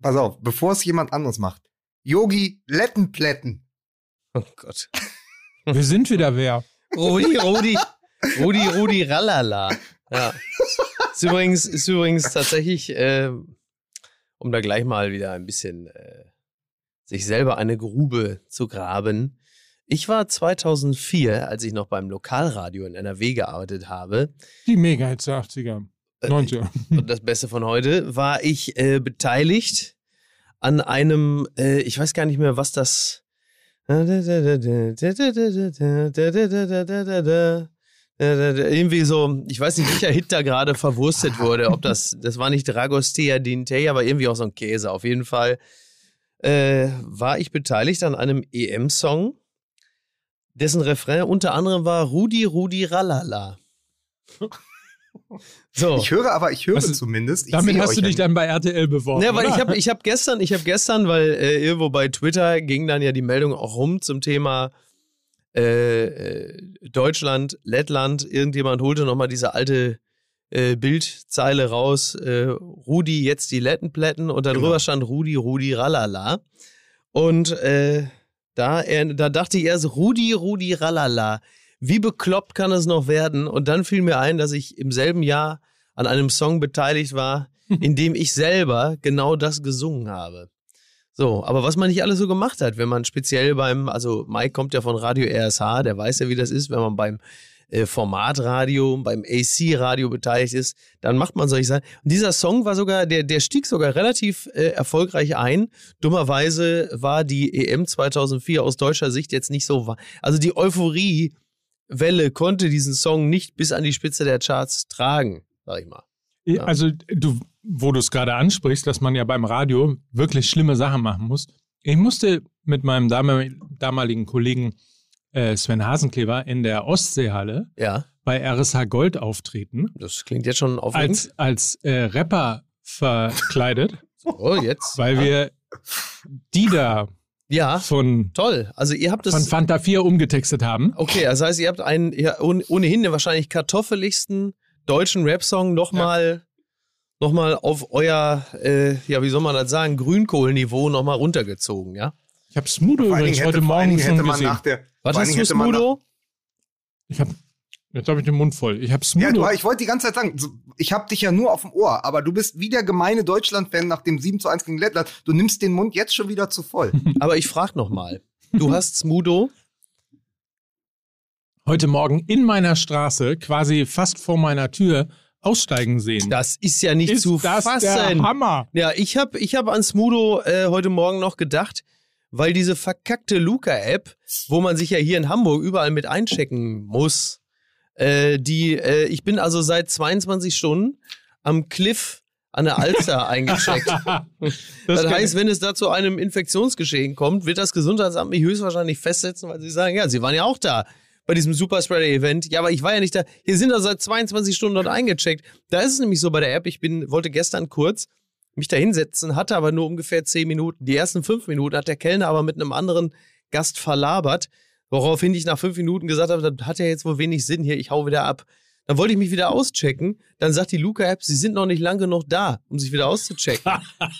pass auf, bevor es jemand anderes macht. Yogi Lettenplätten. Oh Gott. Wir sind wieder wer. Rudi, Rudi, Rudi, Rudi, Rallala. Ja. Ist übrigens, ist übrigens tatsächlich, äh, um da gleich mal wieder ein bisschen äh, sich selber eine Grube zu graben. Ich war 2004, als ich noch beim Lokalradio in NRW gearbeitet habe. Die Mega-Hits der 80er. 90er. Und das Beste von heute, war ich äh, beteiligt an einem, äh, ich weiß gar nicht mehr, was das. Irgendwie so, ich weiß nicht, welcher Hit da gerade verwurstet wurde. Ob das, das war nicht Dragostea Dintei, aber irgendwie auch so ein Käse. Auf jeden Fall äh, war ich beteiligt an einem EM-Song, dessen Refrain unter anderem war Rudi, Rudi, Ralala. So. Ich höre aber, ich höre also, zumindest. Ich damit hast du dich dann bei RTL beworben. Ja, weil oder? ich habe ich hab gestern, ich habe gestern, weil äh, irgendwo bei Twitter ging dann ja die Meldung auch rum zum Thema äh, äh Deutschland, Lettland. Irgendjemand holte nochmal diese alte äh, Bildzeile raus. Äh, Rudi, jetzt die Lettenplätten und darüber genau. stand Rudi, Rudi, Ralala. Und äh, da, da dachte ich erst, Rudi, Rudi, Ralala wie bekloppt kann es noch werden? Und dann fiel mir ein, dass ich im selben Jahr an einem Song beteiligt war, in dem ich selber genau das gesungen habe. So, aber was man nicht alles so gemacht hat, wenn man speziell beim, also Mike kommt ja von Radio RSH, der weiß ja, wie das ist, wenn man beim äh, Formatradio, beim AC-Radio beteiligt ist, dann macht man solche Sachen. Und dieser Song war sogar, der, der stieg sogar relativ äh, erfolgreich ein. Dummerweise war die EM 2004 aus deutscher Sicht jetzt nicht so, also die Euphorie Welle konnte diesen Song nicht bis an die Spitze der Charts tragen, sag ich mal. Ja. Also, du, wo du es gerade ansprichst, dass man ja beim Radio wirklich schlimme Sachen machen muss. Ich musste mit meinem damaligen Kollegen äh, Sven Hasenkleber in der Ostseehalle ja. bei RSH Gold auftreten. Das klingt jetzt schon aufregend. Als, als äh, Rapper verkleidet. oh, jetzt. Weil ja. wir die da ja, von, toll. Also ihr habt es von Fanta 4 umgetextet haben. Okay, das heißt, ihr habt einen ja, ohnehin den wahrscheinlich kartoffeligsten deutschen Rap-Song nochmal ja. noch mal auf euer, äh, ja, wie soll man das sagen, Grünkohlniveau nochmal runtergezogen, ja? Ich habe Smudo übrigens heute Morgen schon gesehen. Der, Was hast du, Smudo? Ich habe Jetzt habe ich den Mund voll. Ich habe Ja, du, ich wollte die ganze Zeit sagen, ich habe dich ja nur auf dem Ohr, aber du bist wie der gemeine Deutschland-Fan nach dem 7 zu 1 gegen Lettland. Du nimmst den Mund jetzt schon wieder zu voll. aber ich frage nochmal. Du hast Smudo heute Morgen in meiner Straße, quasi fast vor meiner Tür, aussteigen sehen. Das ist ja nicht ist zu das fassen. Der Hammer. Ja, ich habe ich hab an Smudo äh, heute Morgen noch gedacht, weil diese verkackte Luca-App, wo man sich ja hier in Hamburg überall mit einchecken muss, äh, die, äh, ich bin also seit 22 Stunden am Cliff an der Alster eingecheckt. das, das heißt, wenn es da zu einem Infektionsgeschehen kommt, wird das Gesundheitsamt mich höchstwahrscheinlich festsetzen, weil sie sagen, ja, sie waren ja auch da bei diesem Superspreader-Event. Ja, aber ich war ja nicht da. Hier sind also seit 22 Stunden dort eingecheckt. Da ist es nämlich so bei der App, ich bin, wollte gestern kurz mich da hinsetzen, hatte aber nur ungefähr 10 Minuten. Die ersten 5 Minuten hat der Kellner aber mit einem anderen Gast verlabert. Woraufhin ich nach fünf Minuten gesagt habe, das hat ja jetzt wohl wenig Sinn hier, ich hau wieder ab. Dann wollte ich mich wieder auschecken. Dann sagt die Luca-App, sie sind noch nicht lang genug da, um sich wieder auszuchecken.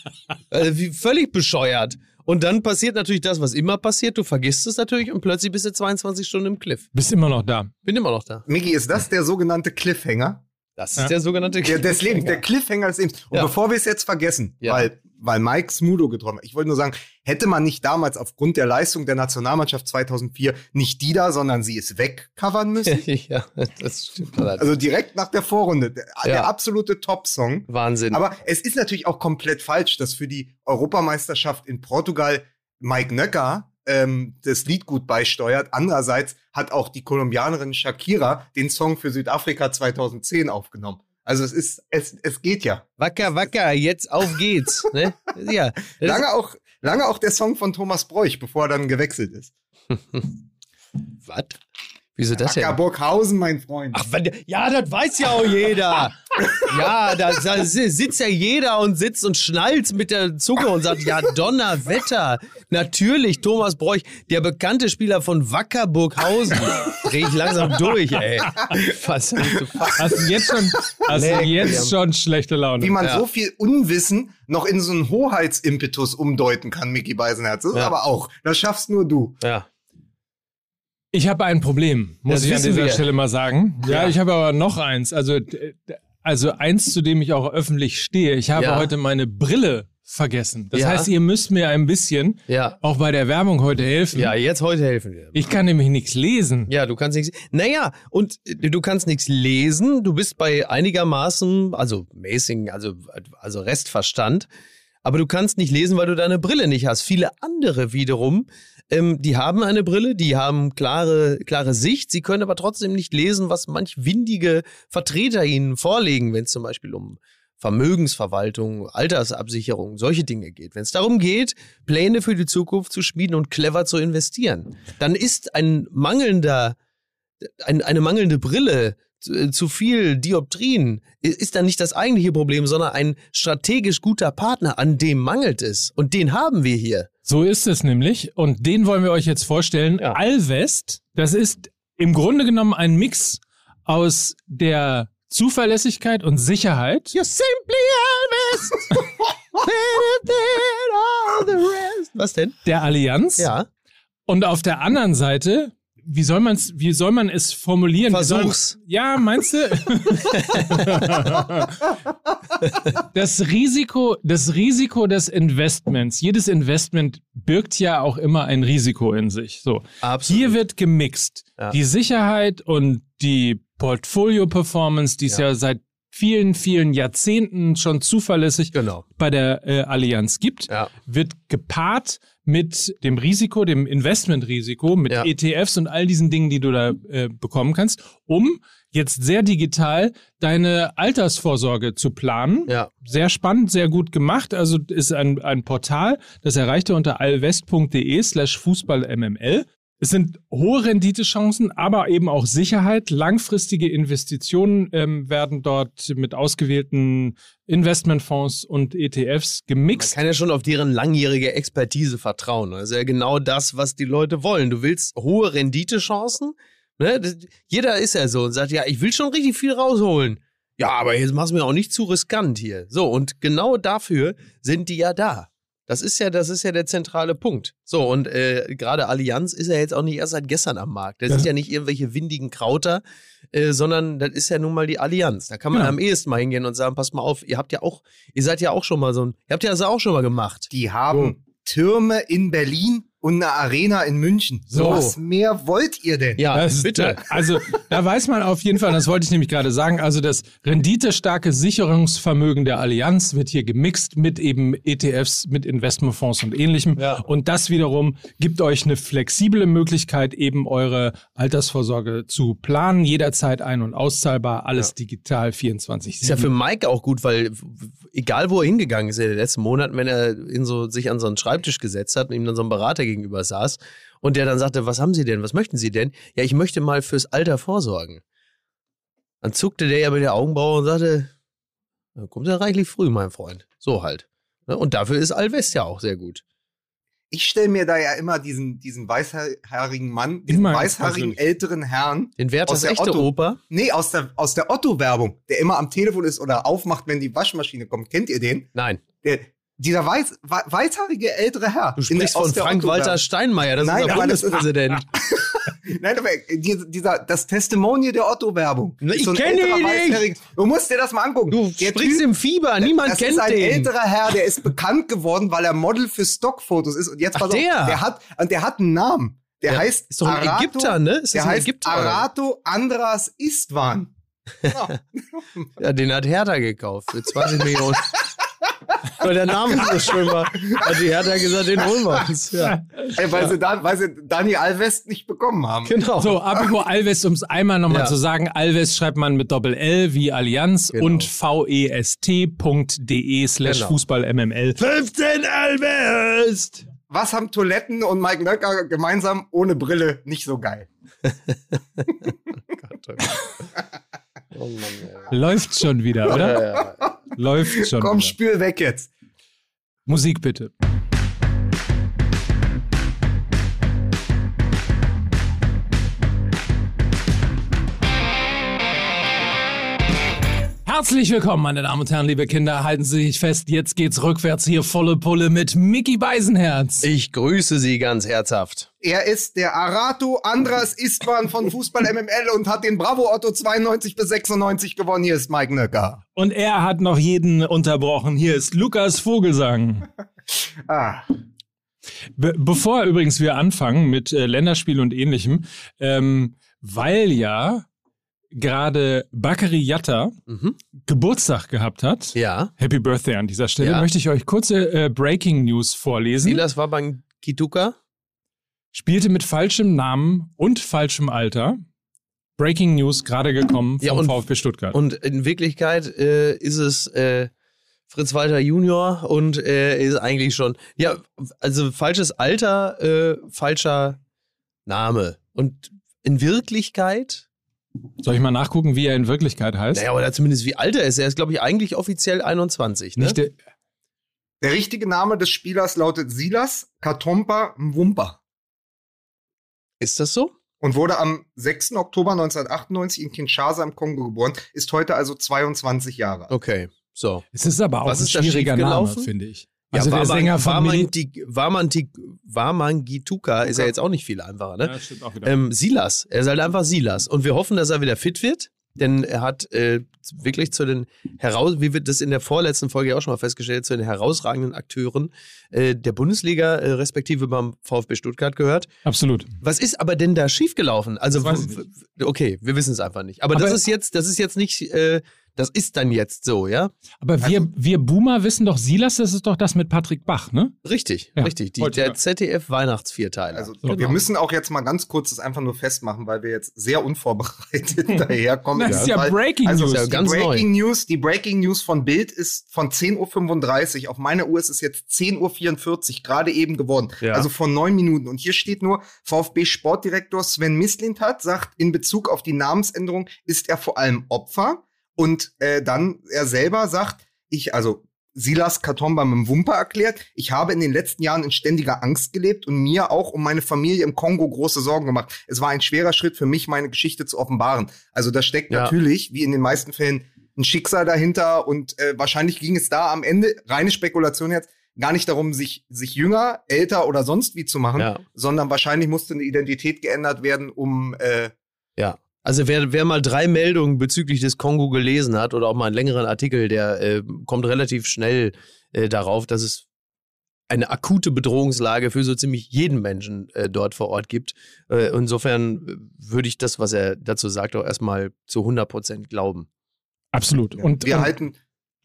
also, wie völlig bescheuert. Und dann passiert natürlich das, was immer passiert. Du vergisst es natürlich und plötzlich bist du 22 Stunden im Cliff. Bist immer noch da. Bin immer noch da. Miki, ist das der sogenannte Cliffhanger? Das ist ja. der sogenannte Cliffhanger. Der, des Lebens, der Cliffhanger des Lebens. Und ja. bevor wir es jetzt vergessen, ja. weil weil Mike Smudo getroffen hat. Ich wollte nur sagen, hätte man nicht damals aufgrund der Leistung der Nationalmannschaft 2004 nicht die da, sondern sie ist wegcovern müssen? ja, das stimmt. Also direkt nach der Vorrunde. Der, ja. der absolute Top-Song. Wahnsinn. Aber es ist natürlich auch komplett falsch, dass für die Europameisterschaft in Portugal Mike Nöcker ähm, das Lied gut beisteuert. Andererseits hat auch die Kolumbianerin Shakira den Song für Südafrika 2010 aufgenommen. Also es ist, es, es geht ja. Wacker, wacker, jetzt auf geht's. ne? Ja. Lange auch, lange auch der Song von Thomas Bräuch, bevor er dann gewechselt ist. Was? Wieso das Wacker ja? Burghausen, mein Freund. Ach, ja, das weiß ja auch jeder. Ja, da, da sitzt ja jeder und sitzt und schnallt mit der Zunge und sagt, ja, Donnerwetter. Natürlich, Thomas Bräuch, der bekannte Spieler von Wackerburghausen. Dreh ich langsam durch, ey. Was hast du Hast du jetzt schon, hast du jetzt schon schlechte Laune? Wie man Ja. so viel Unwissen noch in so einen Hoheitsimpetus umdeuten kann, Mickey Beisenherz. Das ist Ja. aber auch. Das schaffst nur du. Ja. Ich habe ein Problem, muss Das ich an dieser wir. Stelle mal sagen. Ja, Ja. ich habe aber noch eins. Also, also eins, zu dem ich auch öffentlich stehe. Ich habe Ja. heute meine Brille vergessen. Das Ja. heißt, ihr müsst mir ein bisschen Ja. auch bei der Werbung heute helfen. Ja, jetzt heute helfen wir. Ich kann nämlich nichts lesen. Ja, du kannst nichts. Naja, und äh, du kannst nichts lesen. Du bist bei einigermaßen, also mäßigen, also, also Restverstand. Aber du kannst nicht lesen, weil du deine Brille nicht hast. Viele andere wiederum, ähm, die haben eine Brille, die haben klare, klare Sicht. Sie können aber trotzdem nicht lesen, was manch windige Vertreter ihnen vorlegen, wenn es zum Beispiel um Vermögensverwaltung, Altersabsicherung, solche Dinge geht. Wenn es darum geht, Pläne für die Zukunft zu schmieden und clever zu investieren, dann ist ein mangelnder, ein, eine mangelnde Brille, zu, zu viel Dioptrien, ist dann nicht das eigentliche Problem, sondern ein strategisch guter Partner, an dem mangelt es. Und den haben wir hier. So ist es nämlich. Und den wollen wir euch jetzt vorstellen. Ja. Alvest, das ist im Grunde genommen ein Mix aus der Zuverlässigkeit und Sicherheit. You're simply than all the rest. Was denn? Der Allianz. Ja. Und auf der anderen Seite, wie soll man's, wie soll man es formulieren? Versuch's. Ja, meinst du? das Risiko, das Risiko des Investments. Jedes Investment birgt ja auch immer ein Risiko in sich. So. Absolut. Hier wird gemixt. Ja. Die Sicherheit und die Portfolio-Performance, die es Ja. ja seit vielen, vielen Jahrzehnten schon zuverlässig Genau. bei der äh, Allianz gibt, Ja. wird gepaart mit dem Risiko, dem Investmentrisiko, mit Ja. ETFs und all diesen Dingen, die du da äh, bekommen kannst, um jetzt sehr digital deine Altersvorsorge zu planen. Ja. Sehr spannend, sehr gut gemacht. Also ist ein, ein Portal, das erreicht ihr unter allwest.de slash fußballmml. Es sind hohe Renditechancen, aber eben auch Sicherheit. Langfristige Investitionen ähm, werden dort mit ausgewählten Investmentfonds und ETFs Man gemixt. kann ja schon auf deren langjährige Expertise vertrauen. Das ist ja genau das, was die Leute wollen. Du willst hohe Renditechancen. Ne? Das, jeder ist ja so und sagt, ja, ich will schon richtig viel rausholen. Ja, aber jetzt mach's mir auch nicht zu riskant hier. So, und genau dafür sind die ja da. Das ist ja, das ist ja der zentrale Punkt. So, und äh, gerade Allianz ist ja jetzt auch nicht erst seit gestern am Markt. Das Ja. sind ja nicht irgendwelche windigen Krauter, äh, sondern das ist ja nun mal die Allianz. Da kann man Genau. am ehesten mal hingehen und sagen, pass mal auf, ihr habt ja auch, ihr seid ja auch schon mal so ein, ihr habt ja das auch schon mal gemacht. Die haben Türme in Berlin und eine Arena in München. So. Was mehr wollt ihr denn? Ja, Das, bitte. Da, also da weiß man auf jeden Fall, das wollte ich nämlich gerade sagen, also das renditestarke Sicherungsvermögen der Allianz wird hier gemixt mit eben ETFs, mit Investmentfonds und ähnlichem. Ja. Und das wiederum gibt euch eine flexible Möglichkeit, eben eure Altersvorsorge zu planen, jederzeit ein- und auszahlbar, alles digital 24 Ist ja für Mike auch gut, weil egal wo er hingegangen ist in den letzten Monaten, wenn er in so, sich an so einen Schreibtisch gesetzt hat und ihm dann so ein Berater gegenüber saß und der dann sagte, was haben Sie denn, was möchten Sie denn? Ja, ich möchte mal fürs Alter vorsorgen. Dann zuckte der ja mit der Augenbraue und sagte, da kommt ja reichlich früh, mein Freund. So halt. Ne? Und dafür ist Alvest ja auch sehr gut. Ich stelle mir da ja immer diesen, diesen weißhaarigen Mann, diesen Immer weißhaarigen älteren Herrn, Den Wert Aus das der echte Otto. Oper. nee, aus der, aus der Otto-Werbung, der immer am Telefon ist oder aufmacht, wenn die Waschmaschine kommt. Kennt ihr den? Nein, Der, dieser weiß, wei- weißhaarige ältere Herr. du der- sprichst von Frank-Walter. Steinmeier, das Nein, ist unser das Bundespräsident. Nein, aber dieser, das Testimonial der Otto-Werbung. Ich ein kenn älterer ihn nicht. Du musst dir das mal angucken. Du Der sprichst Typ- im Fieber, niemand das kennt ist ein den. älterer Herr, der ist bekannt geworden, weil er Model für Stockfotos ist. Und jetzt Ach, pass auf, der. der hat, und der hat einen Namen. Der Ja, heißt ist doch ein Arato, Ägypter, ne? Ist das der ein heißt Ägypter? Arato Andras Istvan. Ja. Ja, den hat Hertha gekauft für 20 Millionen. Weil der Name so schön war, hat die Hertha gesagt, den holen wir uns. Ja, Ey, weil, sie da, weil sie Dani Alves nicht bekommen haben. genau. So, apropos Alves, um es einmal nochmal Ja. zu sagen, Alves schreibt man mit Doppel-L wie Allianz Genau. und vest.de slash Genau. Fußball-MML. 15 Alvest! Was haben Toiletten und Mike Nöcker gemeinsam ohne Brille nicht so geil? Oh Mann, Läuft schon wieder, oder? ja, ja. Läuft schon Komm, wieder. spül weg jetzt. Musik bitte. Herzlich willkommen, meine Damen und Herren, liebe Kinder. Halten Sie sich fest, jetzt geht's rückwärts hier volle Pulle mit Mickey Beisenherz. Ich grüße Sie ganz herzhaft. Er ist der Arato Andras Istvan von Fußball MML und hat den Bravo Otto 92 bis 96 gewonnen. Hier ist Mike Nöcker. Und er hat noch jeden unterbrochen. Hier ist Lukas Vogelsang. Ah, Be bevor übrigens wir anfangen mit äh, Länderspiel und ähnlichem, ähm, weil ja gerade Bakary Yatta Mhm. Geburtstag gehabt hat. Ja. Happy Birthday an dieser Stelle. Ja. Möchte ich euch kurze äh, Breaking News vorlesen. Silas Wabangituka. Spielte mit falschem Namen und falschem Alter. Breaking News gerade gekommen vom Ja, und- VfB Stuttgart. Und in Wirklichkeit äh, ist es äh, Fritz Walter Junior und er ist eigentlich schon, ja, also falsches Alter, äh, falscher Name. Und in Wirklichkeit, Soll ich mal nachgucken, wie er in Wirklichkeit heißt? naja, oder zumindest wie alt er ist. Er ist, glaube ich, eigentlich offiziell 21. Ne? Nicht der, der richtige Name des Spielers lautet Silas Katompa Mwumpa ist das so? und wurde am 6. Oktober 1998 in Kinshasa im Kongo geboren, ist heute also 22 Jahre alt. Okay, so. es ist aber auch Was ein schwieriger Name, finde ich. Also der Waman- Sänger von Mili Wamanti- Wamanti- Wamangituka ist ja jetzt auch nicht viel einfacher, ne? Ja, stimmt auch wieder. Ähm, Silas, er ist halt einfach Silas. Und wir hoffen, dass er wieder fit wird, denn er hat äh, wirklich zu den heraus, wie wir das in der vorletzten Folge auch schon mal festgestellt, zu den herausragenden Akteuren äh, der Bundesliga, äh, respektive beim VfB Stuttgart gehört. Absolut. Was ist aber denn da schiefgelaufen? Also, okay, wir wissen es einfach nicht. Aber, Aber- das ist jetzt, das ist jetzt nicht, äh, das ist dann jetzt so, ja? Aber wir, Also- wir Boomer wissen doch, Silas, das ist doch das mit Patrick Bach, ne? Richtig, Ja, richtig. Die, der ja. ZDF-Weihnachtsvierteiler. Also So, wir genau. müssen auch jetzt mal ganz kurz das einfach nur festmachen, weil wir jetzt sehr unvorbereitet daherkommen. Das ist ja Weil- Breaking also, News. ja Die ganz Breaking News, die Breaking News von Bild ist von 10.35 Uhr. Auf meiner Uhr ist es jetzt 10.44 Uhr, gerade eben geworden. Ja. Also von neun Minuten. Und hier steht nur, VfB Sportdirektor Sven Mislintat sagt, in Bezug auf die Namensänderung ist er vor allem Opfer. Und äh, dann er selber sagt, ich, also Silas Katomba mit dem Wumper erklärt, ich habe in den letzten Jahren in ständiger Angst gelebt und mir auch um meine Familie im Kongo große Sorgen gemacht. Es war ein schwerer Schritt für mich, meine Geschichte zu offenbaren. Also da steckt Ja. natürlich, wie in den meisten Fällen, ein Schicksal dahinter und äh, wahrscheinlich ging es da am Ende, reine Spekulation jetzt, gar nicht darum, sich, sich jünger, älter oder sonst wie zu machen, Ja. sondern wahrscheinlich musste eine Identität geändert werden, um äh, Ja. Also wer, wer mal drei Meldungen bezüglich des Kongo gelesen hat oder auch mal einen längeren Artikel, der äh, kommt relativ schnell äh, darauf, dass es eine akute Bedrohungslage für so ziemlich jeden Menschen äh, dort vor Ort gibt. Äh, insofern würde ich das, was er dazu sagt, auch erstmal zu 100 Prozent glauben. Absolut. Ja, Und wir ähm, halten,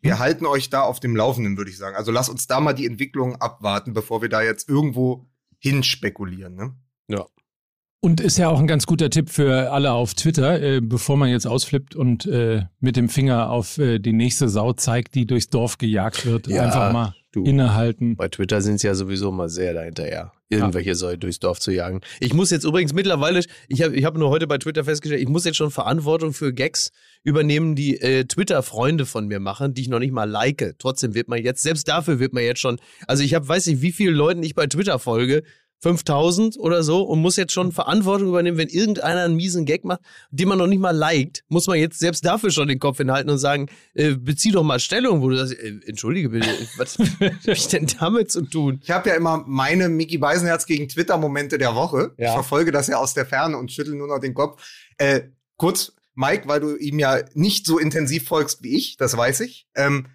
wir halten euch da auf dem Laufenden, würde ich sagen. Also lasst uns da mal die Entwicklung abwarten, bevor wir da jetzt irgendwo hinspekulieren. Ne? Und ist ja auch ein ganz guter Tipp für alle auf Twitter, äh, bevor man jetzt ausflippt und äh, mit dem Finger auf äh, die nächste Sau zeigt, die durchs Dorf gejagt wird. Ja, Einfach mal du. innehalten. Bei Twitter sind sie ja sowieso mal sehr dahinterher, irgendwelche Säue durchs Dorf zu jagen. Ich muss jetzt übrigens mittlerweile, ich habe ich hab nur heute bei Twitter festgestellt, ich muss jetzt schon Verantwortung für Gags übernehmen, die äh, Twitter-Freunde von mir machen, die ich noch nicht mal like. Trotzdem wird man jetzt, selbst dafür wird man jetzt schon, also ich habe, weiß nicht, wie vielen Leuten ich bei Twitter folge, 5000 oder so und muss jetzt schon Verantwortung übernehmen, wenn irgendeiner einen miesen Gag macht, den man noch nicht mal liked, muss man jetzt selbst dafür schon den Kopf hinhalten und sagen, äh, bezieh doch mal Stellung, wo du sagst, äh, entschuldige bitte, was hab ich denn damit zu tun? Ich habe ja immer meine Mickey Beisenherz gegen Twitter-Momente der Woche. Ja. Ich verfolge das ja aus der Ferne und schüttel nur noch den Kopf. Äh, kurz, Mike, weil du ihm ja nicht so intensiv folgst wie ich, das weiß ich. Ähm,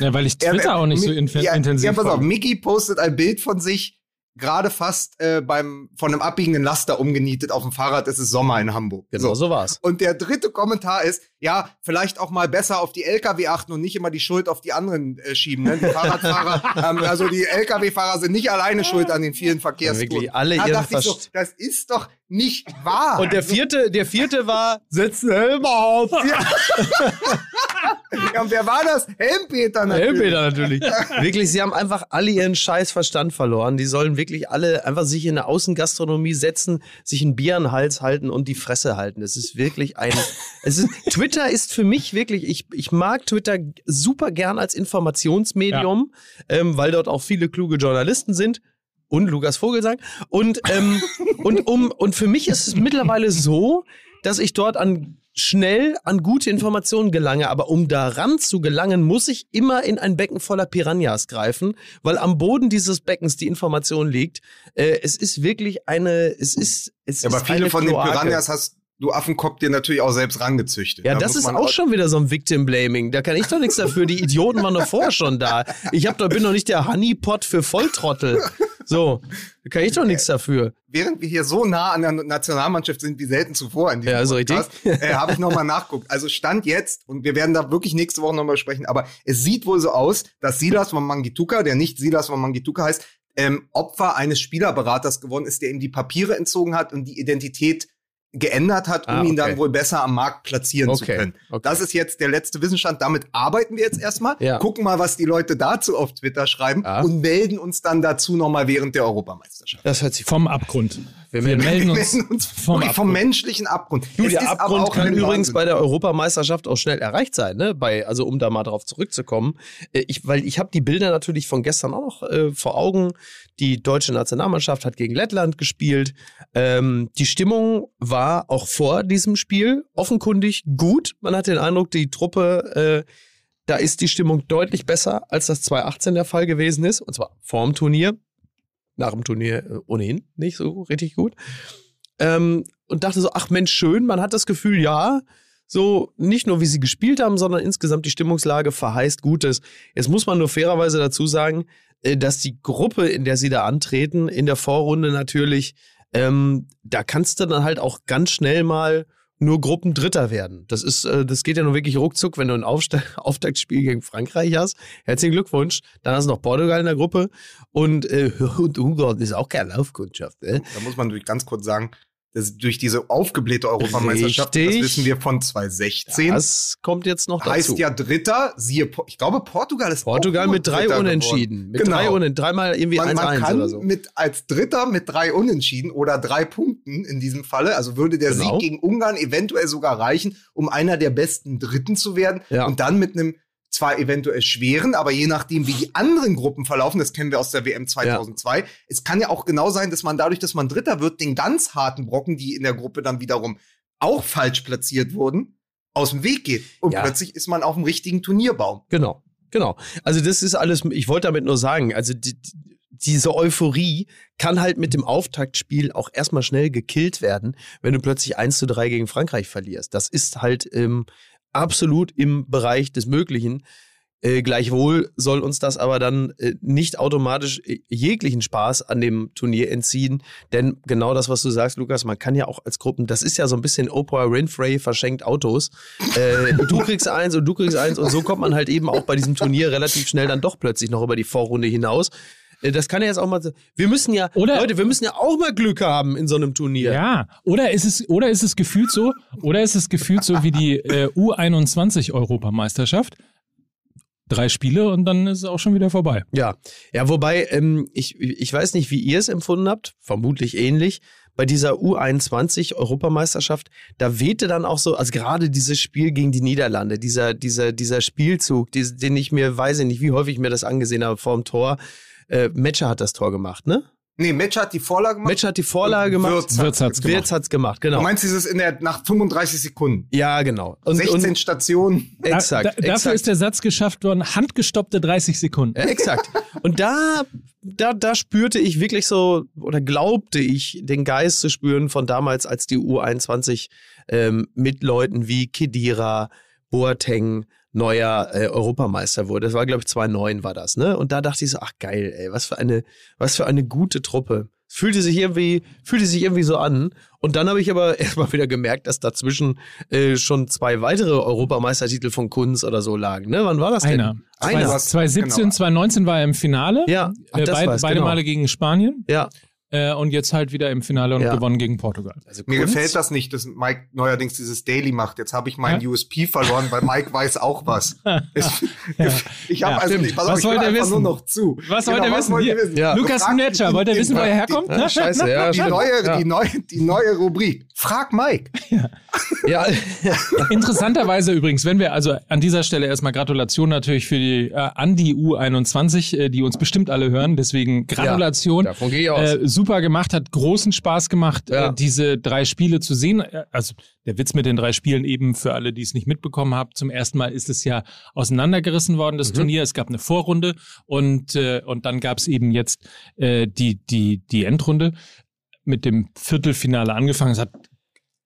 Ja, weil ich er- Twitter auch nicht so inf ja, intensiv Ja, pass auf, folge. Mickey postet ein Bild von sich, gerade fast äh, beim von einem abbiegenden Laster umgenietet auf dem Fahrrad. Es ist Sommer in Hamburg. Genau so war's. Und der dritte Kommentar ist, ja, vielleicht auch mal besser auf die LKW achten und nicht immer die Schuld auf die anderen äh, schieben. Ne? Die Fahrradfahrer, ähm, also die LKW-Fahrer sind nicht alleine schuld an den vielen Verkehrstoten. wirklich alle da ihren dachte ich so, das ist doch nicht wahr. Und der vierte, der vierte war, setz Helm auf. Ja, und wer war das? Helmpeter natürlich. Helmpeter natürlich. wirklich, sie haben einfach alle ihren scheiß Verstand verloren. Die sollen wirklich alle einfach sich in eine Außengastronomie setzen, sich ein Bier an den Hals halten und die Fresse halten. Es ist wirklich ein. es ist, Twitter ist für mich wirklich, ich, ich mag Twitter super gern als Informationsmedium, ja. ähm, weil dort auch viele kluge Journalisten sind und Lukas Vogelsang. Und, ähm, und, um, und für mich ist es mittlerweile so, dass ich dort an schnell an gute Informationen gelange, aber um daran zu gelangen, muss ich immer in ein Becken voller Piranhas greifen, weil am Boden dieses Beckens die Information liegt. Äh, es ist wirklich eine, es ist, es ja, ist aber viele von Kloake. den Piranhas hast du Affenkopf dir natürlich auch selbst rangezüchtet. Ja, da das ist auch, auch schon wieder so ein Victim-Blaming. Da kann ich doch nichts dafür. Die Idioten waren doch vorher schon da. Ich hab doch, bin doch nicht der Honeypot für Volltrottel. So, da kann ich doch nichts dafür. Während wir hier so nah an der Nationalmannschaft sind wie selten zuvor in diesem ja, also Podcast, äh, habe ich nochmal nachguckt. Also Stand jetzt, und wir werden da wirklich nächste Woche nochmal sprechen, aber es sieht wohl so aus, dass Silas Mangituka, der nicht Silas Mangituka heißt, ähm, Opfer eines Spielerberaters geworden ist, der ihm die Papiere entzogen hat und die Identität geändert hat, um ah, okay. ihn dann wohl besser am Markt platzieren okay. zu können. Okay. Das ist jetzt der letzte Wissensstand. Damit arbeiten wir jetzt erstmal, ja. gucken mal, was die Leute dazu auf Twitter schreiben ah. und melden uns dann dazu nochmal während der Europameisterschaft. Das hört sich vom Abgrund. Wir, wir melden uns, uns vom, vom, menschlichen Abgrund. Du, der Abgrund kann übrigens Wahnsinn. bei der Europameisterschaft auch schnell erreicht sein, ne? Bei, also um da mal drauf zurückzukommen. Äh, ich, weil ich habe die Bilder natürlich von gestern auch noch äh, vor Augen. Die deutsche Nationalmannschaft hat gegen Lettland gespielt. Ähm, die Stimmung war auch vor diesem Spiel offenkundig gut. Man hat den Eindruck, die Truppe, äh, da ist die Stimmung deutlich besser, als das 2018 der Fall gewesen ist. Und zwar vorm Turnier nach dem Turnier äh, ohnehin nicht so richtig gut. Ähm, und dachte so, ach Mensch, schön, man hat das Gefühl, ja, so nicht nur wie sie gespielt haben, sondern insgesamt die Stimmungslage verheißt Gutes. Jetzt muss man nur fairerweise dazu sagen, äh, dass die Gruppe, in der sie da antreten, in der Vorrunde natürlich, ähm, da kannst du dann halt auch ganz schnell mal nur Gruppendritter werden. Das ist, äh, das geht ja nur wirklich ruckzuck, wenn du ein Aufste Auftaktspiel gegen Frankreich hast. Herzlichen Glückwunsch. Dann hast du noch Portugal in der Gruppe und, äh, und Ungarn ist auch keine Laufkundschaft. Äh? Da muss man ganz kurz sagen, das, durch diese aufgeblähte Europameisterschaft, Richtig. das wissen wir von 2016. Das kommt jetzt noch dazu. Heißt ja Dritter, siehe, ich glaube, Portugal ist Portugal mit drei Dritter Unentschieden. Geworden. Mit genau. drei Unentschieden, dreimal irgendwie 1-1 man, man kann oder so. Mit, als Dritter mit drei Unentschieden oder drei Punkten in diesem Falle, also würde der genau. Sieg gegen Ungarn eventuell sogar reichen, um einer der besten Dritten zu werden ja. und dann mit einem zwar eventuell schweren, aber je nachdem, wie die anderen Gruppen verlaufen, das kennen wir aus der WM 2002, ja. es kann ja auch genau sein, dass man dadurch, dass man Dritter wird, den ganz harten Brocken, die in der Gruppe dann wiederum auch falsch platziert wurden, aus dem Weg geht. Und ja. plötzlich ist man auf dem richtigen Turnierbaum. Genau, genau. Also das ist alles, ich wollte damit nur sagen, also die, diese Euphorie kann halt mit dem Auftaktspiel auch erstmal schnell gekillt werden, wenn du plötzlich 1 zu 3 gegen Frankreich verlierst. Das ist halt ähm, absolut im Bereich des Möglichen. Äh, gleichwohl soll uns das aber dann äh, nicht automatisch äh, jeglichen Spaß an dem Turnier entziehen, denn genau das, was du sagst, Lukas, man kann ja auch als Gruppen, das ist ja so ein bisschen Oprah Winfrey verschenkt Autos. Äh, du kriegst eins und du kriegst eins und so kommt man halt eben auch bei diesem Turnier relativ schnell dann doch plötzlich noch über die Vorrunde hinaus. Äh, das kann ja jetzt auch mal. Wir müssen ja, oder, Leute, wir müssen ja auch mal Glück haben in so einem Turnier. Ja, oder ist es, oder ist es gefühlt so, oder ist es gefühlt so wie die äh, U21-Europameisterschaft? Drei Spiele und dann ist es auch schon wieder vorbei. Ja, ja, wobei, ähm, ich, ich weiß nicht, wie ihr es empfunden habt, vermutlich ähnlich. Bei dieser U21-Europameisterschaft, da wehte dann auch so, also gerade dieses Spiel gegen die Niederlande, dieser, dieser, dieser Spielzug, den ich mir, weiß ich nicht, wie häufig ich mir das angesehen habe vor dem Tor, äh, Metscher hat das Tor gemacht, ne? Nee, Metscher hat die Vorlage gemacht. Metscher hat die Vorlage gemacht. Wirtz, Wirtz hat's gemacht. Wirtz hat's gemacht, genau. Du meinst dieses in der, nach 35 Sekunden? Ja, genau. Und, 16 und, Stationen. Exakt. Da, da, dafür exakt. ist der Satz geschafft worden, handgestoppte 30 Sekunden. Ja, exakt. Und da, da, da spürte ich wirklich so, oder glaubte ich, den Geist zu spüren von damals, als die U21 ähm, mit Leuten wie Kedira, Boateng, neuer äh, Europameister wurde. Das war, glaube ich, 2009 war das, ne? Und da dachte ich so, ach geil, ey, was für eine, was für eine gute Truppe. Fühlte sich irgendwie, fühlte sich irgendwie so an. Und dann habe ich aber erstmal wieder gemerkt, dass dazwischen äh, schon zwei weitere Europameistertitel von Kunz oder so lagen. Ne? Wann war das denn? Einer. Einer. 2017, genau. 2019 war er im Finale. Ja, Ach, äh, beid, beide genau. Male gegen Spanien. Ja. Äh, und jetzt halt wieder im Finale und Ja. gewonnen gegen Portugal. Also Mir Kunst- gefällt das nicht, dass Mike neuerdings dieses Daily macht. Jetzt habe ich meinen Ja? USP verloren, weil Mike weiß auch was. Ich habe Ja, also, stimmt. ich, pass auf, Was ich höre wollt ihr einfach wissen? nur noch zu. Was wollt ihr wissen? wollt ihr Hier. wissen? Ja. Lukas ihn wollt ihr wissen, wo er herkommt? Ja, scheiße, ja, Die neue, ja. die, neue, die neue Rubrik. Frag Mike. Ja, Interessanterweise übrigens, wenn wir also an dieser Stelle erstmal Gratulation natürlich für die äh, an die U21, äh, die uns bestimmt alle hören. Deswegen Gratulation. davon gehe ich aus. Äh, super gemacht, hat großen Spaß gemacht, Ja. äh, diese drei Spiele zu sehen. Äh, Also der Witz mit den drei Spielen eben für alle, die es nicht mitbekommen haben. Zum ersten Mal ist es ja auseinandergerissen worden, das Turnier. Es gab eine Vorrunde und, äh, und dann gab es eben jetzt äh, die, die, die Endrunde mit dem Viertelfinale angefangen. Es hat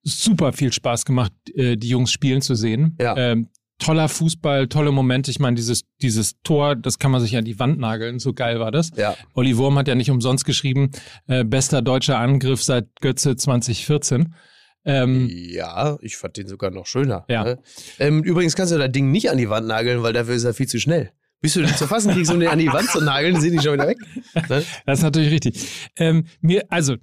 super viel Spaß gemacht, äh, die Jungs spielen zu sehen. Ja. Ähm, toller Fußball, tolle Momente. Ich meine, dieses, dieses Tor, das kann man sich an die Wand nageln. So geil war das. ja. Olli Wurm hat ja nicht umsonst geschrieben, äh, bester deutscher Angriff seit Götze 2014. Ähm, Ja, ich fand den sogar noch schöner. Ja. Ne? Ähm, übrigens kannst du das Ding nicht an die Wand nageln, weil dafür ist er viel zu schnell. Bis du den zu fassen kriegst, um den an die Wand zu nageln, sind die schon wieder weg. Ne? Das ist natürlich richtig. Ähm, mir, also,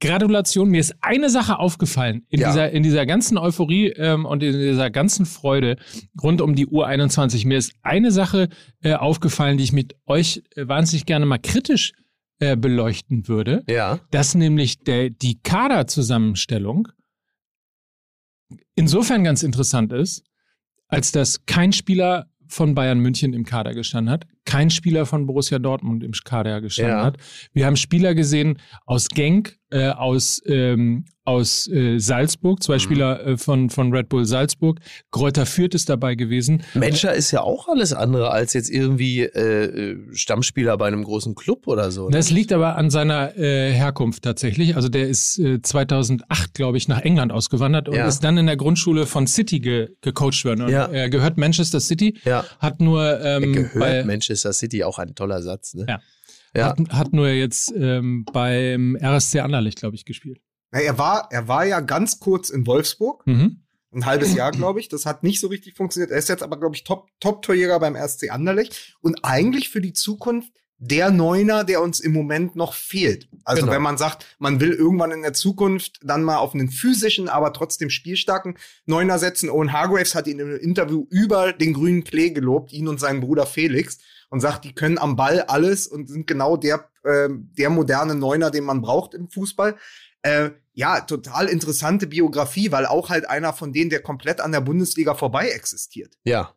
Gratulation, mir ist eine Sache aufgefallen in, Ja. dieser, in dieser ganzen Euphorie ähm, und in dieser ganzen Freude rund um die U21. Mir ist eine Sache äh, aufgefallen, die ich mit euch äh, wahnsinnig gerne mal kritisch äh, beleuchten würde. Ja. dass nämlich der, die Kaderzusammenstellung insofern ganz interessant ist, als dass kein Spieler von Bayern München im Kader gestanden hat, kein Spieler von Borussia Dortmund im Kader gestanden Ja. hat. Wir haben Spieler gesehen aus Genk, äh, aus, ähm, aus äh, Salzburg, zwei Spieler äh, von, von Red Bull Salzburg. Kräuter Fürth ist dabei gewesen. Menscher ist ja auch alles andere als jetzt irgendwie äh, äh, Stammspieler bei einem großen Club oder so. ne? Das liegt aber an seiner äh, Herkunft tatsächlich. Also der ist äh, 2008, glaube ich, nach England ausgewandert und Ja. ist dann in der Grundschule von City ge gecoacht worden. Und Ja. er gehört Manchester City, ja. hat nur ähm, Gehört bei, Manchester City auch ein toller Satz. Ne? Ja. Ja. hat, hat nur jetzt ähm, beim RSC Anderlecht, glaube ich, gespielt. Na, er, war, er war ja ganz kurz in Wolfsburg, Mhm. ein halbes Jahr, glaube ich. Das hat nicht so richtig funktioniert. Er ist jetzt aber, glaube ich, Top- Top-Torjäger beim RSC Anderlecht und eigentlich für die Zukunft der Neuner, der uns im Moment noch fehlt. Also Genau. wenn man sagt, man will irgendwann in der Zukunft dann mal auf einen physischen, aber trotzdem spielstarken Neuner setzen. Owen Hargraves hat ihn im Interview über den grünen Klee gelobt, ihn und seinen Bruder Felix, und sagt, die können am Ball alles und sind genau der, ähm, der moderne Neuner, den man braucht im Fußball. Äh, ja, total interessante Biografie, weil auch halt einer von denen, der komplett an der Bundesliga vorbei existiert. ja.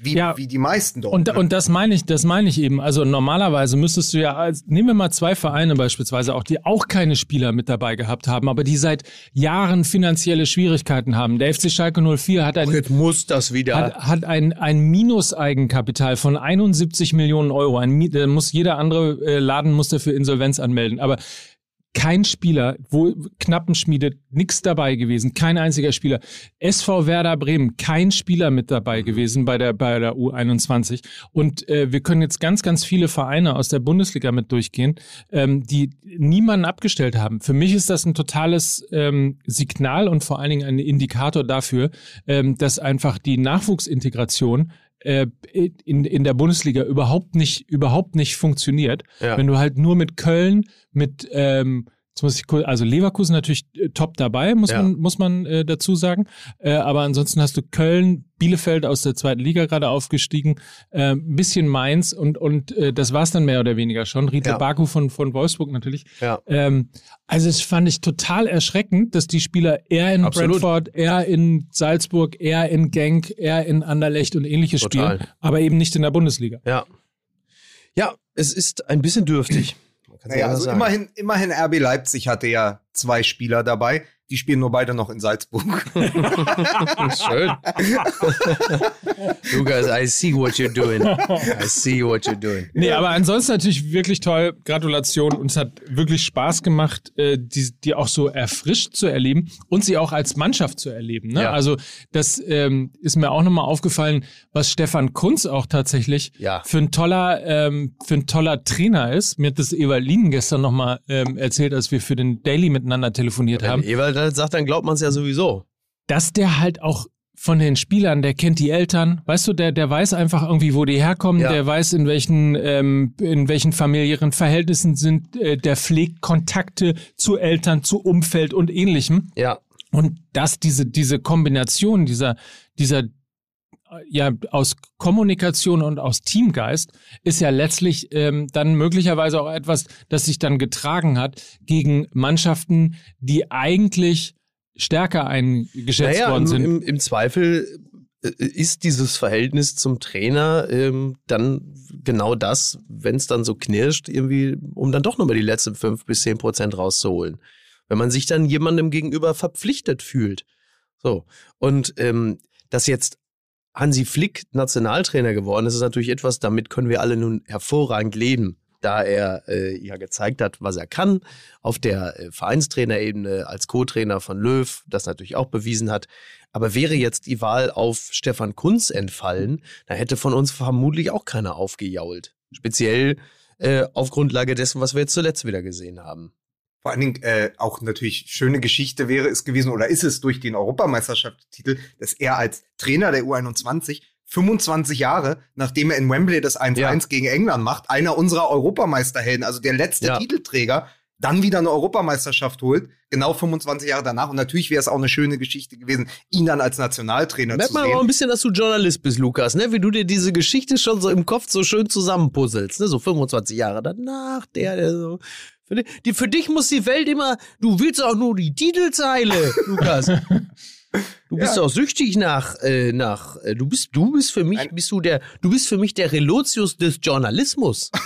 Wie, Ja. wie die meisten dort. Und, ne? und das meine ich, das meine ich eben. Also normalerweise müsstest du ja, als, nehmen wir mal zwei Vereine beispielsweise auch, die auch keine Spieler mit dabei gehabt haben, aber die seit Jahren finanzielle Schwierigkeiten haben. Der FC Schalke 04 hat ein Jetzt muss das wieder. hat, hat ein, ein Minus-Eigenkapital von 71 Millionen Euro. Ein, muss jeder andere äh, Laden muss dafür Insolvenz anmelden. Aber kein Spieler, wo Knappenschmiede, nix dabei gewesen, kein einziger Spieler. SV Werder Bremen, kein Spieler mit dabei gewesen bei der, bei der U21. Und äh, wir können jetzt ganz, ganz viele Vereine aus der Bundesliga mit durchgehen, ähm, die niemanden abgestellt haben. Für mich ist das ein totales ähm, Signal und vor allen Dingen ein Indikator dafür, ähm, dass einfach die Nachwuchsintegration in, in der Bundesliga überhaupt nicht, überhaupt nicht funktioniert. Ja. Wenn du halt nur mit Köln, mit ähm, jetzt muss ich kurz, also Leverkusen natürlich äh, top dabei, muss Ja. man, muss man äh, dazu sagen. Äh, aber ansonsten hast du Köln, Bielefeld aus der zweiten Liga gerade aufgestiegen, äh, ein bisschen Mainz und, und äh, das war's dann mehr oder weniger schon. Riedle Ja. Baku von, von Wolfsburg natürlich. Ja. Ähm, also das fand ich total erschreckend, dass die Spieler eher in Absolut. Brentford, eher in Salzburg, eher in Genk, eher in Anderlecht und ähnliches Total. spielen, aber eben nicht in der Bundesliga. Ja. Ja, es ist ein bisschen dürftig. Naja, also sagen. immerhin, immerhin RB Leipzig hatte ja zwei Spieler dabei. Die spielen nur beide noch in Salzburg. Schön. Lukas, I see what you're doing. I see what you're doing. Nee, aber ansonsten natürlich wirklich toll. Gratulation. Uns hat wirklich Spaß gemacht, äh, die, die auch so erfrischt zu erleben und sie auch als Mannschaft zu erleben. Ne? Ja. Also das ähm, ist mir auch nochmal aufgefallen, was Stefan Kunz auch tatsächlich Ja. für ein toller, ähm, für ein toller Trainer ist. Mir hat das Ewald Lien gestern nochmal ähm, erzählt, als wir für den Daily miteinander telefoniert haben Ewald das sagt, dann glaubt man es ja sowieso. dass der halt auch von den Spielern, der kennt die Eltern, weißt du, der, der weiß einfach irgendwie, wo die herkommen, Ja. der weiß, in welchen, ähm, in welchen familiären Verhältnissen sind, äh, der pflegt Kontakte zu Eltern, zu Umfeld und ähnlichem. Ja. Und dass diese, diese Kombination dieser, dieser, ja, aus Kommunikation und aus Teamgeist ist ja letztlich ähm, dann möglicherweise auch etwas, das sich dann getragen hat gegen Mannschaften, die eigentlich stärker eingeschätzt Naja, worden sind. im, im Zweifel äh, ist dieses Verhältnis zum Trainer ähm, dann genau das, wenn es dann so knirscht, irgendwie, um dann doch nochmal die letzten fünf bis zehn Prozent rauszuholen. Wenn man sich dann jemandem gegenüber verpflichtet fühlt. So. Und ähm, dass jetzt Hansi Flick Nationaltrainer geworden ist, ist natürlich etwas, damit können wir alle nun hervorragend leben, da er äh, ja gezeigt hat, was er kann auf der äh, Vereinstrainerebene als Co-Trainer von Löw, das natürlich auch bewiesen hat. Aber wäre jetzt die Wahl auf Stefan Kunz entfallen, da hätte von uns vermutlich auch keiner aufgejault. Speziell äh, auf Grundlage dessen, was wir jetzt zuletzt wieder gesehen haben. Vor allen Dingen äh, auch natürlich schöne Geschichte wäre es gewesen oder ist es durch den Europameisterschaftstitel, dass er als Trainer der U21 25 Jahre, nachdem er in Wembley das 1-1 Ja. gegen England macht, einer unserer Europameisterhelden, also der letzte Ja. Titelträger, dann wieder eine Europameisterschaft holt, genau 25 Jahre danach. Und natürlich wäre es auch eine schöne Geschichte gewesen, ihn dann als Nationaltrainer Merkt zu man aber auch sehen. ein bisschen, dass du Journalist bist, Lukas, ne? Wie du dir diese Geschichte schon so im Kopf so schön zusammenpuzzelst, ne? So 25 Jahre danach, der, der so. Für, di- die, für dich muss die Welt immer, du willst auch nur die Titelzeile, Lukas. Du bist Ja. doch süchtig nach, äh, nach, äh, du bist, du bist für mich, Ein- bist du der, du bist für mich der Relotius des Journalismus.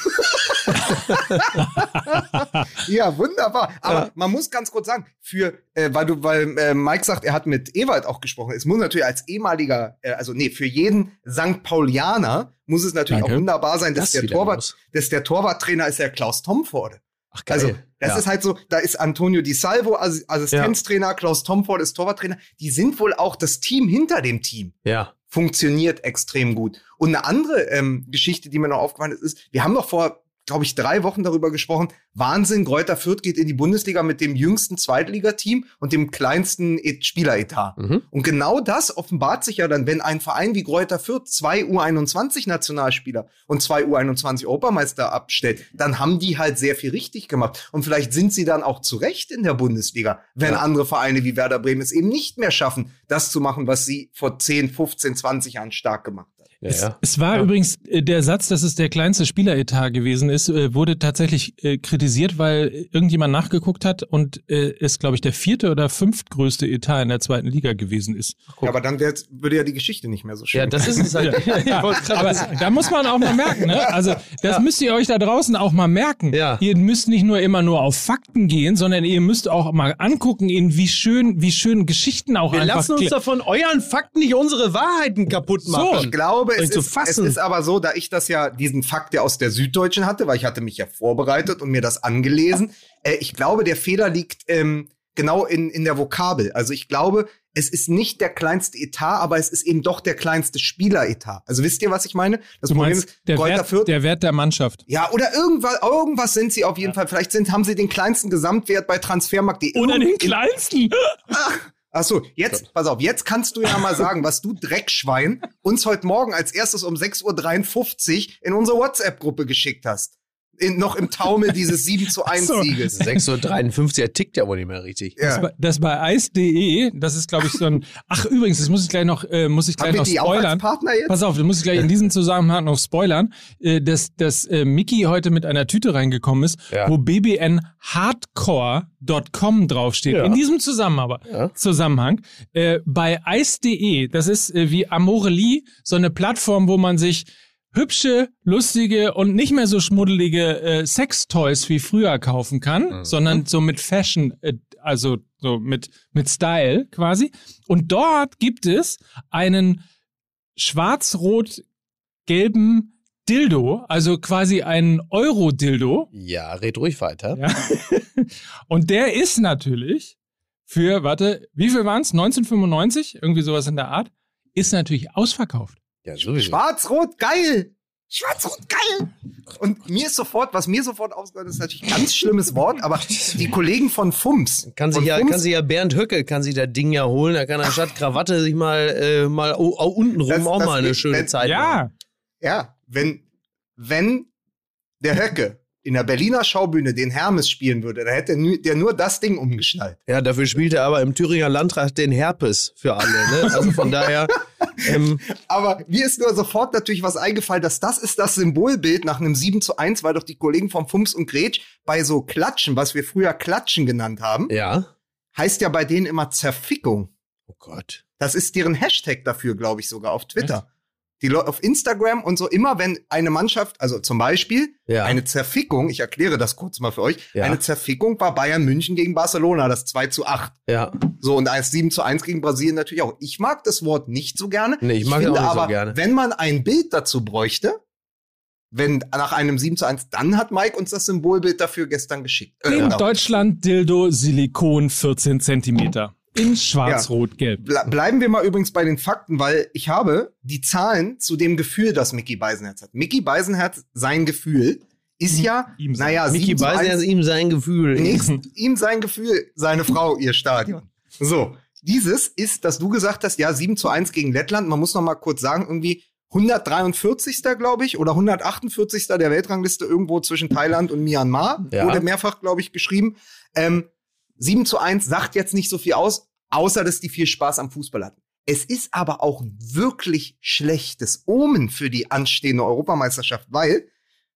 Ja, wunderbar. Aber man muss ganz kurz sagen, für, äh, weil du, weil äh, Mike sagt, er hat mit Ewald auch gesprochen. Es muss natürlich als ehemaliger, äh, also nee, für jeden St. Paulianer muss es natürlich Danke. auch wunderbar sein, dass Das der Torwart, los. dass der Torwarttrainer ist ja Klaus Tomforde. Ach, Also, das ja. ist halt so, da ist Antonio Di Salvo Ass- Assistenztrainer, Klaus Tomford ist Torwarttrainer. Die sind wohl auch das Team hinter dem Team. ja. Funktioniert extrem gut. Und eine andere ähm, Geschichte, die mir noch aufgefallen ist, ist, wir haben doch vor, glaube ich, drei Wochen darüber gesprochen. Wahnsinn, Greuther Fürth geht in die Bundesliga mit dem jüngsten Zweitligateam und dem kleinsten Et- Spieleretat. Mhm. Und genau das offenbart sich ja dann, wenn ein Verein wie Greuther Fürth zwei U21-Nationalspieler und zwei U21-Europameister abstellt, dann haben die halt sehr viel richtig gemacht. Und vielleicht sind sie dann auch zu Recht in der Bundesliga, wenn Ja. andere Vereine wie Werder Bremen es eben nicht mehr schaffen, das zu machen, was sie vor 10, 15, 20 Jahren stark gemacht haben. Ja, Es, ja. es war Ja. übrigens äh, der Satz, dass es der kleinste Spieleretat gewesen ist, äh, wurde tatsächlich äh, kritisiert, weil irgendjemand nachgeguckt hat und äh, es, glaube ich, der vierte oder fünftgrößte Etat in der zweiten Liga gewesen ist. Ja, aber dann würde ja die Geschichte nicht mehr so schön ja, das ist es halt. Aber da muss man auch mal merken, ne? Also das müsst ihr euch da draußen auch mal merken. Ja. Ihr müsst nicht nur immer nur auf Fakten gehen, sondern ihr müsst auch mal angucken, in wie schön, wie schön Geschichten auch Wir einfach. lassen uns kle- davon euren Fakten nicht unsere Wahrheiten kaputt machen. Ich glaube, es Euch zu ist, es ist aber so, da ich das ja, diesen Fakt ja aus der Süddeutschen hatte, weil ich hatte mich ja vorbereitet und mir das angelesen. Äh, ich glaube, der Fehler liegt ähm, genau in, in der Vokabel. Also ich glaube, es ist nicht der kleinste Etat, aber es ist eben doch der kleinste Spieleretat. Also wisst ihr, was ich meine? Das du meinst, ist, der Wert, Fürth der Wert der Mannschaft. ja, oder irgendwas, irgendwas sind sie auf jeden Fall. Vielleicht sind, haben sie den kleinsten Gesamtwert bei Transfermarkt.de. Oder den kleinsten. Ach so, jetzt, pass auf, jetzt kannst du ja mal sagen, was du Dreckschwein uns heute Morgen als erstes um 6.53 Uhr in unsere WhatsApp-Gruppe geschickt hast. In, noch im Taumel dieses 7 zu 1 Ach so. Sieges. 6.53 Uhr, er tickt ja wohl nicht mehr richtig. Das, Ja. bei- das bei Eis.de, das ist, glaube ich, so ein. Ach, übrigens, das muss ich gleich noch, äh, muss ich gleich Haben wir noch die auch als spoilern. Partner jetzt? Pass auf, das muss ich gleich in diesem Zusammenhang noch spoilern, äh, dass, dass äh, Mickey heute mit einer Tüte reingekommen ist, Ja. wo bbnhardcore.com draufsteht. Ja. In diesem Zusammenhang. Ja. Zusammenhang. Äh, bei Eis.de, das ist äh, wie Amorelie, so eine Plattform, wo man sich hübsche, lustige und nicht mehr so schmuddelige äh, Sextoys wie früher kaufen kann, Mhm. sondern so mit Fashion, äh, also so mit, mit Style quasi. Und dort gibt es einen schwarz-rot-gelben Dildo, also quasi einen Euro-Dildo. Ja, red ruhig weiter. Ja. Und der ist natürlich für, warte, wie viel waren es? 1995? Irgendwie sowas in der Art. Ist natürlich ausverkauft. Ja, sowieso. Schwarz-Rot, geil! Schwarz-Rot, geil! Und mir ist sofort, was mir sofort ausgehört ist natürlich ein ganz schlimmes Wort, aber die Kollegen von FUMS. Kann sich, von ja, FUMS, kann sich ja Bernd Höcke, kann sich das Ding ja holen. Da kann er statt Krawatte sich mal, äh, mal oh, oh, unten rum Das- auch das mal eine geht- schöne wenn- Zeit machen. Ja, Ja, wenn, wenn der Höcke in der Berliner Schaubühne den Hermes spielen würde, dann hätte der nur das Ding umgeschnallt. Ja, dafür spielt er aber im Thüringer Landrat den Herpes für alle. Ne? Also von daher, ähm, Aber mir ist nur sofort natürlich was eingefallen, dass das ist das Symbolbild nach einem 7 zu 1, weil doch die Kollegen vom Fums und Gretsch bei so Klatschen, was wir früher Klatschen genannt haben, ja. heißt ja bei denen immer Zerfickung. Oh Gott. Das ist deren Hashtag dafür, glaube ich, sogar auf Twitter. Die Leute auf Instagram und so immer, wenn eine Mannschaft, also zum Beispiel Ja. eine Zerfickung, ich erkläre das kurz mal für euch, Ja. eine Zerfickung war Bayern München gegen Barcelona, das 2 zu 8. ja. So, und als 7 zu 1 gegen Brasilien natürlich auch. Ich mag das Wort nicht so gerne. Nee, ich mag es finde auch nicht so aber, gerne. wenn man ein Bild dazu bräuchte, wenn nach einem 7 zu 1, dann hat Mike uns das Symbolbild dafür gestern geschickt. Äh, in. Deutschland Dildo Silikon 14 Zentimeter. In schwarz-rot-gelb. Ble bleiben wir mal übrigens bei den Fakten, weil ich habe die Zahlen zu dem Gefühl, das Mickey Beisenherz hat. Mickey Beisenherz, sein Gefühl, ist ja, Ihm sein- naja, Micky 7 zu weiß ja 1, ihm sein Gefühl. Nächst, ihm sein Gefühl, seine Frau, ihr Stadion. So, dieses ist, dass du gesagt hast, ja, 7 zu 1 gegen Lettland. Man muss noch mal kurz sagen, irgendwie 143. glaube ich, oder 148. der Weltrangliste irgendwo zwischen Thailand und Myanmar. Ja. Wurde mehrfach, glaube ich, geschrieben. Ähm, 7 zu 1 sagt jetzt nicht so viel aus, außer dass die viel Spaß am Fußball hatten. Es ist aber auch ein wirklich schlechtes Omen für die anstehende Europameisterschaft, weil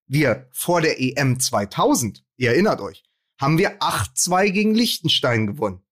wir vor der EM 2000, ihr erinnert euch, haben wir 8-2 gegen Liechtenstein gewonnen.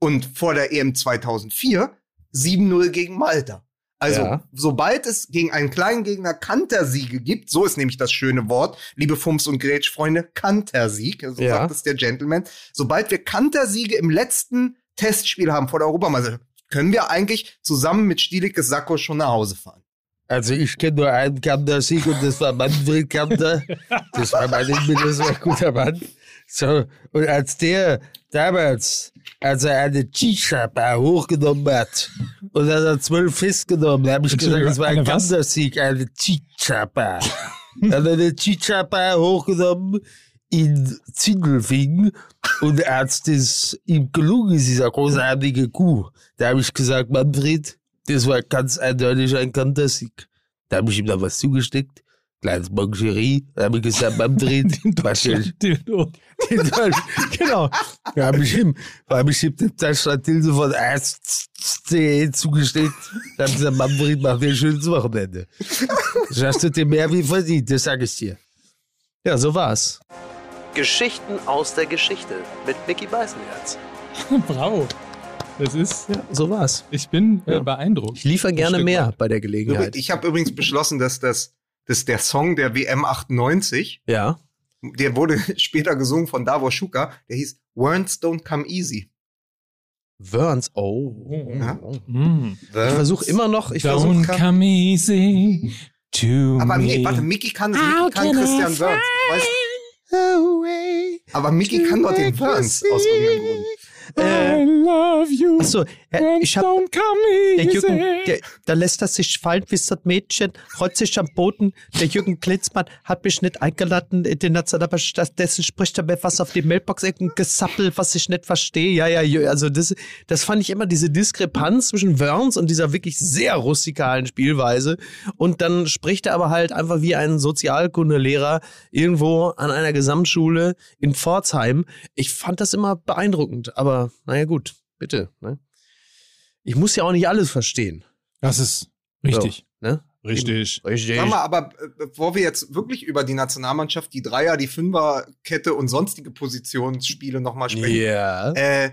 Und vor der EM 2004 7-0 gegen Malta. Also, Ja. sobald es gegen einen kleinen Gegner Kantersiege gibt, so ist nämlich das schöne Wort, liebe Fums- und Grätsch-Freunde, Kantersieg, so Ja. sagt es der Gentleman. Sobald wir Kantersiege im letzten Testspiel haben vor der Europameisterschaft, können wir eigentlich zusammen mit Stielikes Sakko schon nach Hause fahren. Also ich kenne nur einen Kanter-Sieg und das war Manfred Kanter. Das war mein mindestens guter Mann. So, und als der damals, als er eine Shisha-Bar hochgenommen hat und dann hat zwölf festgenommen, da habe ich gesagt, das war ein? Kanter-Sieg, eine Shisha-Bar. Dann hat er eine Shisha-Bar hochgenommen in Zindelfingen und als das ihm gelungen ist, dieser großartige Kuh, da habe ich gesagt, Manfred, das war ganz eindeutig ein Kantersieg. Da habe ich ihm da was zugesteckt, kleines Mancherie, da habe ich gesagt, soll ich- Dildo. den Deutsch- genau. Da habe ich ihm, habe ich ihm den Deutschland Hilfe von ASC zugesteckt. Da habe ich gesagt, Manfred, mach dir ein schönes Wochenende. Das hast du dir mehr wie verdient, das sage ich dir. Ja, so war's. Geschichten aus der Geschichte mit Mickey Beißenherz. Bravo. Das ist, Ja, so war's. ich bin äh, Ja. beeindruckt. Ich liefere gerne mehr weit. bei der Gelegenheit. Ich habe übrigens beschlossen, dass das, dass der Song der WM 98, Ja. der wurde später gesungen von Davos Schuka, der hieß Words Don't Come Easy. Burns, oh. Ja. Mm. Ich versuche immer noch, ich versuche. Don't come easy to Aber me. nee, warte, Mickey kann, Mickey kann Christian. Weißt, aber Mickey kann doch den Wörns aus irgendeinem Grund. Äh, I love you. achso, äh, ich hab. Don't come Der. Jürgen, der, da lässt er sich fallen wie das Mädchen, rollt sich am Boden. Der Jürgen Klinsmann hat mich nicht eingeladen, den hat aber stattdessen spricht er mir was auf die Mailbox, irgendein Gesappel, was ich nicht verstehe. Ja, ja, also das, das fand ich immer diese Diskrepanz zwischen Wörns und dieser wirklich sehr rustikalen Spielweise. Und dann spricht er aber halt einfach wie ein Sozialkundelehrer irgendwo an einer Gesamtschule in Pforzheim. Ich fand das immer beeindruckend, aber naja, gut, bitte. Ne? Ich muss ja auch nicht alles verstehen. Das ist richtig. So, ne? Richtig. Richtig. Sag mal, aber äh, bevor wir jetzt wirklich über die Nationalmannschaft, die Dreier, die Fünferkette und sonstige Positionsspiele nochmal sprechen. Ja. Äh,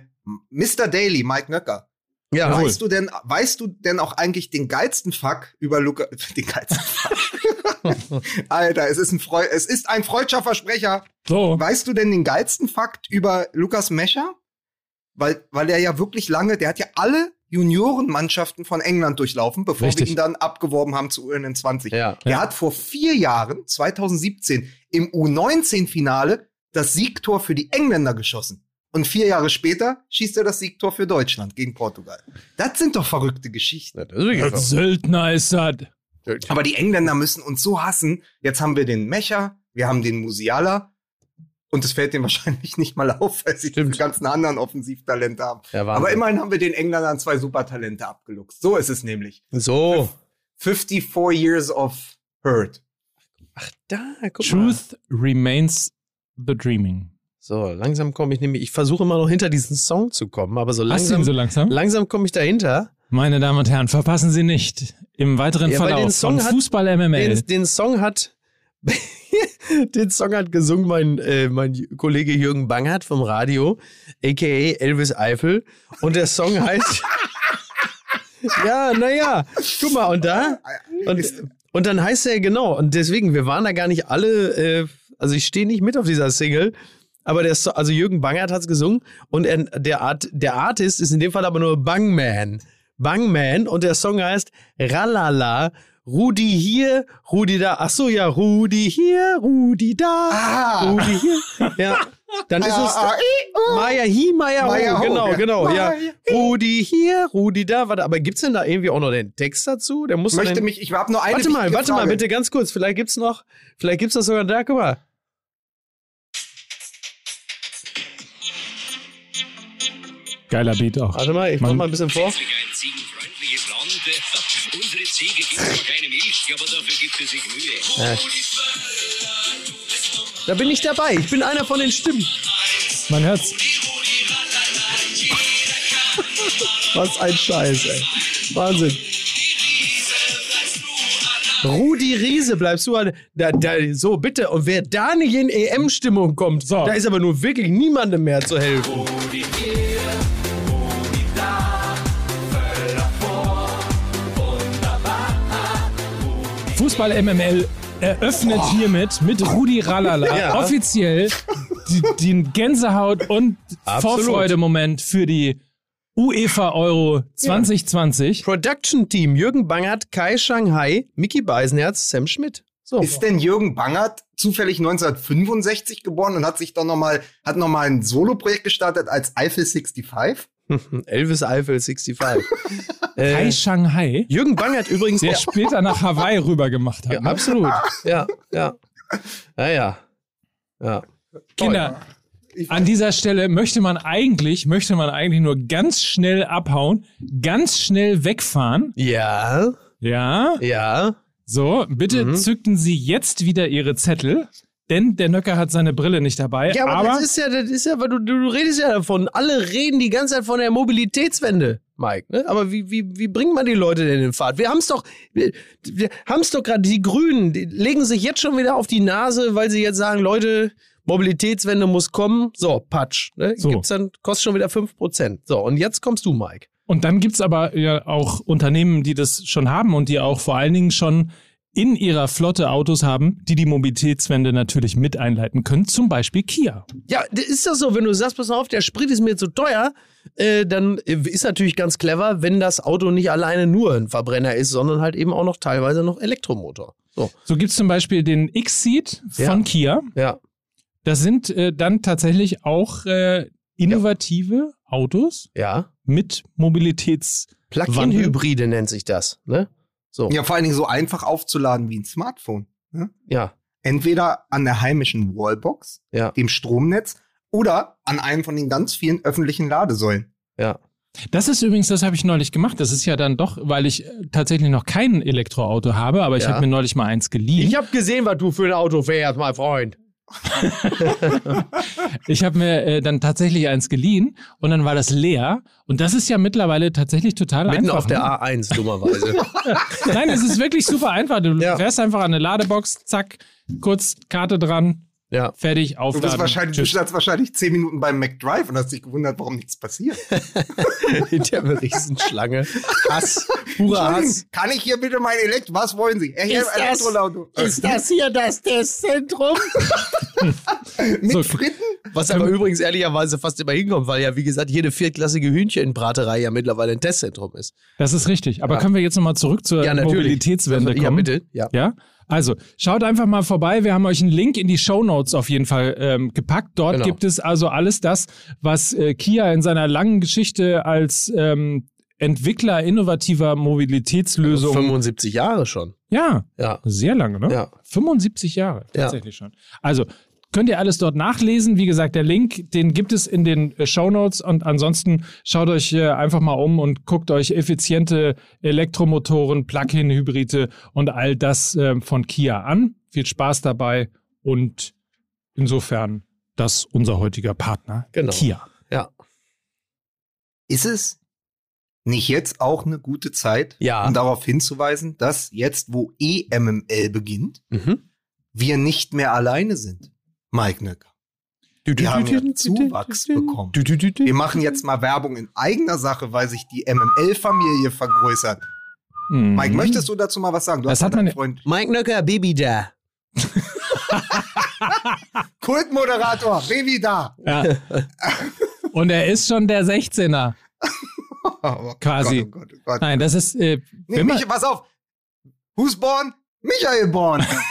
Mr. Daily, Mike Nöcker. Ja. Weißt du denn, weißt du denn auch eigentlich den geilsten Fuck über Luca, den geilsten Fuck? Alter, es ist ein Freu es ist ein freudscher Versprecher. So. Weißt du denn den geilsten Fakt über Lukas Mescher? Weil, weil er ja wirklich lange, der hat ja alle Juniorenmannschaften von England durchlaufen, bevor Richtig. wir ihn dann abgeworben haben zu UN20. Ja. Der Ja. hat vor vier Jahren, 2017, im U19-Finale das Siegtor für die Engländer geschossen. Und vier Jahre später schießt er das Siegtor für Deutschland gegen Portugal. Das sind doch verrückte Geschichten. Ja, das ist wirklich Das. Söldner ist das. Aber die Engländer müssen uns so hassen. Jetzt haben wir den Mecher, wir haben den Musiala. Und es fällt denen wahrscheinlich nicht mal auf, weil sie Stimmt. die ganzen anderen Offensivtalente haben. Ja. Aber immerhin haben wir den Engländern zwei Supertalente abgeluchst. So ist es nämlich. So. 54 years of hurt. Ach, da, guck mal. Truth remains the dreaming. So, langsam komme ich nämlich, ich versuche immer noch hinter diesen Song zu kommen, aber so Hast du ihn langsam, so langsam? langsam komme ich dahinter. Meine Damen und Herren, verpassen Sie nicht im weiteren Ja, weil den Verlauf Song von hat- Fußball MML. Den, den Song hat, den Song hat gesungen mein, äh, mein Kollege Jürgen Bangert vom Radio, aka Elvis Eifel. Und der Song heißt, ja, naja, guck mal, und da, und, und dann heißt er genau, und deswegen, wir waren da gar nicht alle, äh, also ich stehe nicht mit auf dieser Single, aber der, So- also Jürgen Bangert hat's gesungen und er, der, Art, der Artist ist in dem Fall aber nur Bangman. Bangman und der Song heißt Ralala. Rudi hier, Rudi da. Ach so, ja, Rudi hier, Rudi da. Ah. Rudi hier. Ja, dann ist es Ah, ah, i, oh. Maya hi, Maya Maya ho. ho, Genau, ja. genau, ja. Maya Rudi hier, Rudi da. Warte, aber gibt's denn da irgendwie auch noch den Text dazu? Der muss möchte den, mich, ich habe nur eine Warte mal, warte mal, Frage. bitte ganz kurz. Vielleicht gibt's noch, vielleicht gibt's das sogar da. Guck mal. Geiler Beat auch. Warte mal, ich mach mal ein bisschen vor. ein. Ziege gibt zwar keine Milch, aber dafür gibt es sich Mühe. Ja. Da bin ich dabei. Ich bin einer von den Stimmen. Man hört's. Was ein Scheiß, ey. Wahnsinn. Rudi Riese, bleibst du an. Da, da, so, bitte. Und wer da nicht in EM-Stimmung kommt, So. da ist aber nur wirklich niemandem mehr zu helfen. Fußball MML eröffnet hiermit mit Rudi Rallala Ja. offiziell die, den Gänsehaut- und. Vorfreude-Moment für die UEFA Euro 2020. Production Team: Jürgen Bangert, Kai Shanghai, Mickey Beisenherz, Sam Schmidt. So. Ist denn Jürgen Bangert zufällig 1965 geboren und hat sich dann nochmal, hat nochmal ein Soloprojekt gestartet als Eiffel 65? Elvis Eifel 65. Kai äh, Shanghai, Jürgen Bangert übrigens. der später nach Hawaii rüber gemacht hat. ja, ne? absolut. Ja, ja. Ja, ja. Ja. Kinder, an dieser Stelle möchte man eigentlich, möchte man eigentlich nur ganz schnell abhauen, ganz schnell wegfahren. Ja, Ja, ja. so, bitte Mhm. zückten Sie jetzt wieder Ihre Zettel, denn der Nöcker hat seine Brille nicht dabei. Ja, aber, aber das ist ja, das ist ja, weil du, du, du redest ja davon. Alle reden die ganze Zeit von der Mobilitätswende, Mike. Ne? Aber wie, wie, wie bringt man die Leute denn in Fahrt? Wir haben es doch, wir, wir haben es doch gerade, die Grünen, die legen sich jetzt schon wieder auf die Nase, weil sie jetzt sagen, Leute, Mobilitätswende muss kommen. So, Patsch. Ne? So. Gibt's dann, kostet schon wieder 5%. So, und jetzt kommst du, Mike. Und dann gibt's aber ja auch Unternehmen, die das schon haben und die auch vor allen Dingen schon in ihrer Flotte Autos haben, die die Mobilitätswende natürlich mit einleiten können, zum Beispiel Kia. Ja, das ist doch so, wenn du sagst, pass auf, der Sprit ist mir zu teuer, äh, dann ist natürlich ganz clever, wenn das Auto nicht alleine nur ein Verbrenner ist, sondern halt eben auch noch teilweise noch Elektromotor. So, So gibt's zum Beispiel den X-Seat von Ja. Kia. ja. Das sind äh, dann tatsächlich auch äh, innovative Autos Ja. mit Mobilitäts... Plug-in-Hybride nennt sich das, ne? So, ja. Vor allen Dingen so einfach aufzuladen wie ein Smartphone. Ne? Ja, Entweder an der heimischen Wallbox, ja, dem Stromnetz, oder an einem von den ganz vielen öffentlichen Ladesäulen. ja. Das ist übrigens, das habe ich neulich gemacht. Das ist ja dann doch, weil ich äh, tatsächlich noch kein Elektroauto habe, aber ich Ja. habe mir neulich mal eins geliehen. Ich habe gesehen, was du für ein Auto fährst, mein Freund. Ich habe mir äh, dann tatsächlich eins geliehen und dann war das leer. Und das ist ja mittlerweile tatsächlich total Mitten einfach. auf der ne? A1, dummerweise. Nein, es ist wirklich super einfach. Du Ja. fährst einfach an eine Ladebox, zack, kurz Karte dran, ja. fertig, Du, aufladen. bist wahrscheinlich, du standst wahrscheinlich zehn Minuten beim McDrive und hast dich gewundert, warum nichts passiert. Hinter einer Riesenschlange. Hass. Purer Hass. Kann ich hier bitte mein Elektro... Was wollen Sie? Er Ist ein das- Elektroauto. das hier das Testzentrum? Mit So. Fritten? Was aber übrigens ehrlicherweise fast immer hinkommt, weil ja, wie gesagt, jede viertklassige Hühnchenbraterei ja mittlerweile ein Testzentrum ist. Das ist richtig. Aber können wir jetzt nochmal zurück zur Mobilitätswende kommen? Ja, bitte. Ja. Ja, also schaut einfach mal vorbei. Wir haben euch einen Link in die Show Notes auf jeden Fall ähm, gepackt. Dort Genau. gibt es also alles das, was äh, Kia in seiner langen Geschichte als ähm, Entwickler innovativer Mobilitätslösungen. 75 Jahre schon. Ja, Ja. sehr lange, ne? Ja. 75 Jahre, Ja. tatsächlich schon. Also, könnt ihr alles dort nachlesen. Wie gesagt, der Link, den gibt es in den äh, Shownotes und ansonsten schaut euch äh, einfach mal um und guckt euch effiziente Elektromotoren, Plug-in-Hybride und all das äh, von Kia an. Viel Spaß dabei und insofern das unser heutiger Partner Genau. Kia. Ja. Ist es nicht jetzt auch eine gute Zeit, Ja. um darauf hinzuweisen, dass jetzt, wo EMML beginnt, Mhm. wir nicht mehr alleine sind? Mike Nöcker. Wir haben ja Zuwachs bekommen. Wir machen jetzt mal Werbung in eigener Sache, weil sich die MML-Familie vergrößert. Mhm. Mike, möchtest du dazu mal was sagen? Du Das hast hat man- Freund Mike Nöcker, Baby da. Kultmoderator, Baby da. Ja. Und er ist schon der 16er. Oh Quasi. Gott, oh Gott, oh Gott. Nein, das ist. Äh, Nee, Mich, pass auf. Who's born? Michael born.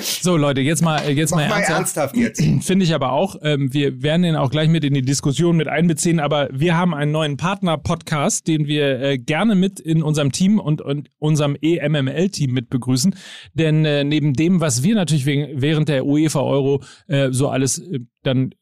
so, Leute, jetzt mal, jetzt Mach mal ernsthaft. ernsthaft jetzt. Finde ich aber auch. Ähm, wir werden ihn auch gleich mit in die Diskussion mit einbeziehen, aber wir haben einen neuen Partner-Podcast, den wir äh, gerne mit in unserem Team und, und unserem EMML-Team mit begrüßen. Denn äh, neben dem, was wir natürlich wegen, während der UEFA Euro äh, so alles äh, dann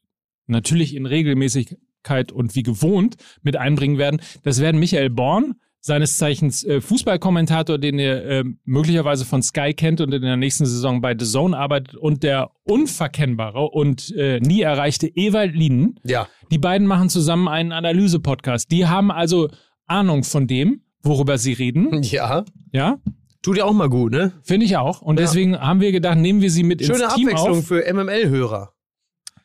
natürlich in Regelmäßigkeit und wie gewohnt mit einbringen werden, das werden Michael Born, seines Zeichens äh, Fußballkommentator, den ihr äh, möglicherweise von Sky kennt und in der nächsten Saison bei The Zone arbeitet und der unverkennbare und äh, nie erreichte Ewald Lienen. Ja. Die beiden machen zusammen einen Analyse-Podcast. Die haben also Ahnung von dem, worüber sie reden. Ja. Ja, Tut ja auch mal gut, ne? finde ich auch. Und Ja. deswegen haben wir gedacht, nehmen wir sie mit Schöne ins Team Abwechslung auf. für MML-Hörer.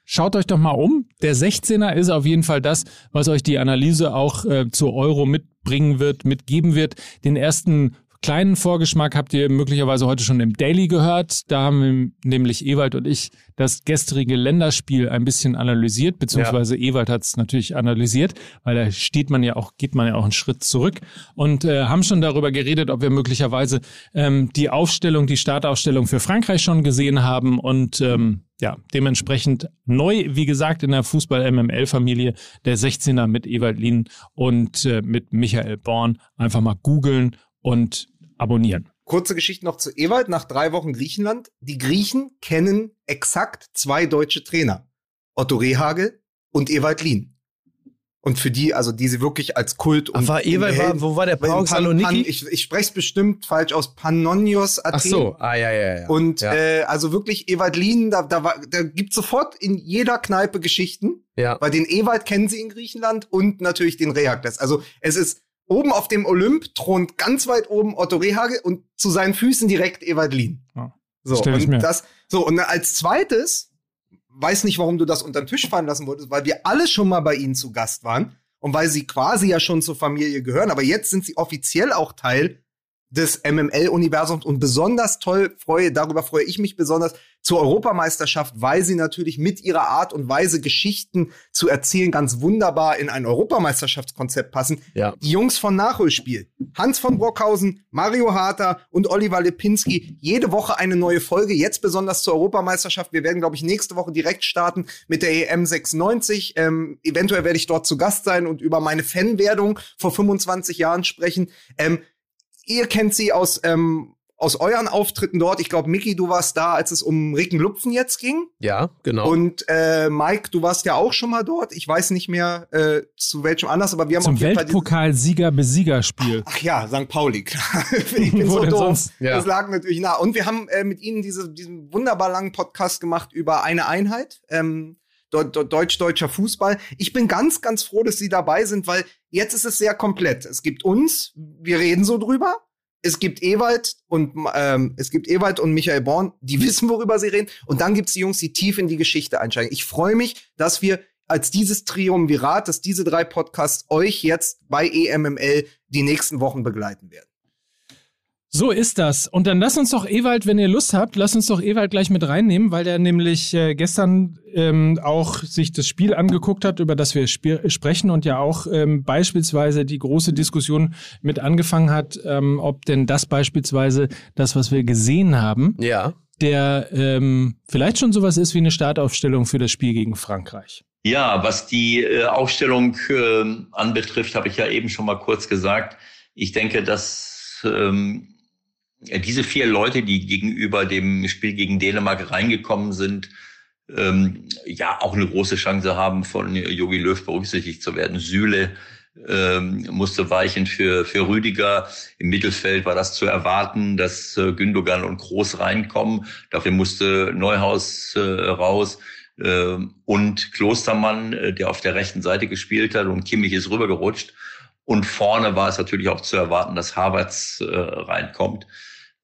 Schaut euch doch mal um. Der 16er ist auf jeden Fall das, was euch die Analyse auch äh, zu Euro mitbringen wird, mitgeben wird. Den ersten kleinen Vorgeschmack habt ihr möglicherweise heute schon im Daily gehört. Da haben nämlich Ewald und ich das gestrige Länderspiel ein bisschen analysiert, beziehungsweise Ewald hat es natürlich analysiert, weil da steht man ja auch, geht man ja auch einen Schritt zurück und äh, haben schon darüber geredet, ob wir möglicherweise ähm, die Aufstellung, die Startaufstellung für Frankreich schon gesehen haben und ähm, ja, dementsprechend neu, wie gesagt, in der Fußball-MML-Familie der 16er mit Ewald Lien und äh, mit Michael Born. Einfach mal googeln und abonnieren. Kurze Geschichte noch zu Ewald. Nach drei Wochen Griechenland. Die Griechen kennen exakt zwei deutsche Trainer. Otto Rehagel und Ewald Lien. Und für die, also die sie wirklich als Kult und war Ewald, war, wo war der? Pauk Saloniki? ich ich spreche es bestimmt falsch aus. Pannonios Athen. Ach so. Ah, ja, ja, ja. Und ja. äh, also wirklich Ewald Lien, da, da, war, da gibt sofort in jeder Kneipe Geschichten. ja. Weil den Ewald kennen sie in Griechenland und natürlich den Rehagles. Also es ist oben auf dem Olymp thront ganz weit oben Otto Rehagel und zu seinen Füßen direkt Ewald Lien. Ja, so, und mir. das, so, und als zweites, weiß nicht, warum du das unter den Tisch fallen lassen wolltest, weil wir alle schon mal bei ihnen zu Gast waren und weil sie quasi ja schon zur Familie gehören, aber jetzt sind sie offiziell auch Teil des MML-Universums und besonders toll freue, darüber freue ich mich besonders zur Europameisterschaft, weil sie natürlich mit ihrer Art und Weise Geschichten zu erzählen ganz wunderbar in ein Europameisterschaftskonzept passen. Ja. Die Jungs von Nachholspiel, Hans von Brockhausen, Mario Harter und Oliver Lipinski, jede Woche eine neue Folge, jetzt besonders zur Europameisterschaft. Wir werden, glaube ich, nächste Woche direkt starten mit der EM 96. Ähm, eventuell werde ich dort zu Gast sein und über meine Fanwerdung vor 25 Jahren sprechen. Ähm, ihr kennt sie aus, ähm, aus euren Auftritten dort. Ich glaube, Micky, du warst da, als es um Ricken Lupfen jetzt ging. ja, genau. Und äh, Mike, du warst ja auch schon mal dort. Ich weiß nicht mehr äh, zu welchem Anlass, aber wir haben Zum auf jeden Weltpokal-Sieger-Besieger-Spiel. Ach ja, St. Pauli, ich bin Wo so denn doof. sonst? Ja. Das lag natürlich nah. Und wir haben äh, mit Ihnen diese, diesen wunderbar langen Podcast gemacht über eine Einheit. Ähm, Deutsch-deutscher Fußball. Ich bin ganz, ganz froh, dass Sie dabei sind, weil jetzt ist es sehr komplett. Es gibt uns, wir reden so drüber. Es gibt Ewald und ähm, es gibt Ewald und Michael Born, die wissen, worüber sie reden. Und dann gibt's die Jungs, die tief in die Geschichte einsteigen. Ich freue mich, dass wir als dieses Triumvirat, dass diese drei Podcasts euch jetzt bei EMML die nächsten Wochen begleiten werden. So ist das. Und dann lasst uns doch Ewald, wenn ihr Lust habt, lasst uns doch Ewald gleich mit reinnehmen, weil der nämlich äh, gestern ähm, auch sich das Spiel angeguckt hat, über das wir sp sprechen und ja auch ähm, beispielsweise die große Diskussion mit angefangen hat, ähm, ob denn das beispielsweise das, was wir gesehen haben, ja. der ähm, vielleicht schon sowas ist wie eine Startaufstellung für das Spiel gegen Frankreich. Ja, was die äh, Aufstellung äh, anbetrifft, habe ich ja eben schon mal kurz gesagt. Ich denke, dass ähm, diese vier Leute, die gegenüber dem Spiel gegen Dänemark reingekommen sind, ähm, ja auch eine große Chance haben, von Jogi Löw berücksichtigt zu werden. Süle ähm, musste weichen für, für Rüdiger. Im Mittelfeld war das zu erwarten, dass äh, Gündogan und Groß reinkommen. Dafür musste Neuhaus äh, raus äh, und Klostermann, äh, der auf der rechten Seite gespielt hat und Kimmich ist rübergerutscht. Und vorne war es natürlich auch zu erwarten, dass Havertz äh, reinkommt.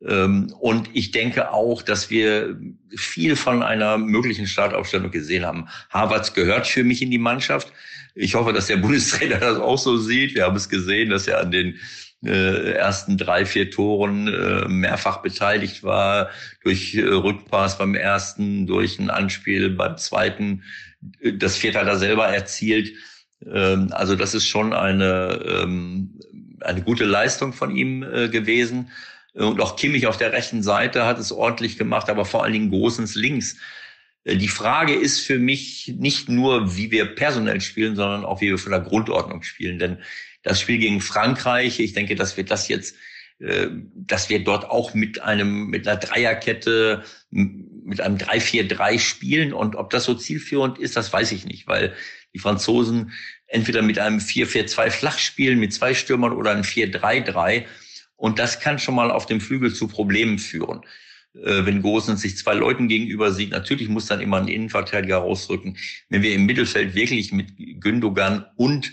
Ähm, und ich denke auch, dass wir viel von einer möglichen Startaufstellung gesehen haben. Havertz gehört für mich in die Mannschaft. Ich hoffe, dass der Bundestrainer das auch so sieht. Wir haben es gesehen, dass er an den äh, ersten drei, vier Toren äh, mehrfach beteiligt war, durch äh, Rückpass beim ersten, durch ein Anspiel beim zweiten. Das vierte hat er selber erzielt. Ähm, also das ist schon eine, ähm, eine gute Leistung von ihm gewesen. Und auch Kimmich auf der rechten Seite hat es ordentlich gemacht, aber vor allen Dingen Gosens links. Äh, die Frage ist für mich nicht nur, wie wir personell spielen, sondern auch, wie wir von der Grundordnung spielen. Denn das Spiel gegen Frankreich, ich denke, dass wir das jetzt, äh, dass wir dort auch mit einem, mit einer Dreierkette, mit einem 3-4-3 spielen. Und ob das so zielführend ist, das weiß ich nicht, weil die Franzosen entweder mit einem 4-4-2 flach spielen, mit zwei Stürmern oder einem 4-3-3. Und das kann schon mal auf dem Flügel zu Problemen führen. Äh, wenn Gosens sich zwei Leuten gegenüber sieht, natürlich muss dann immer ein Innenverteidiger rausrücken. Wenn wir im Mittelfeld wirklich mit Gündogan und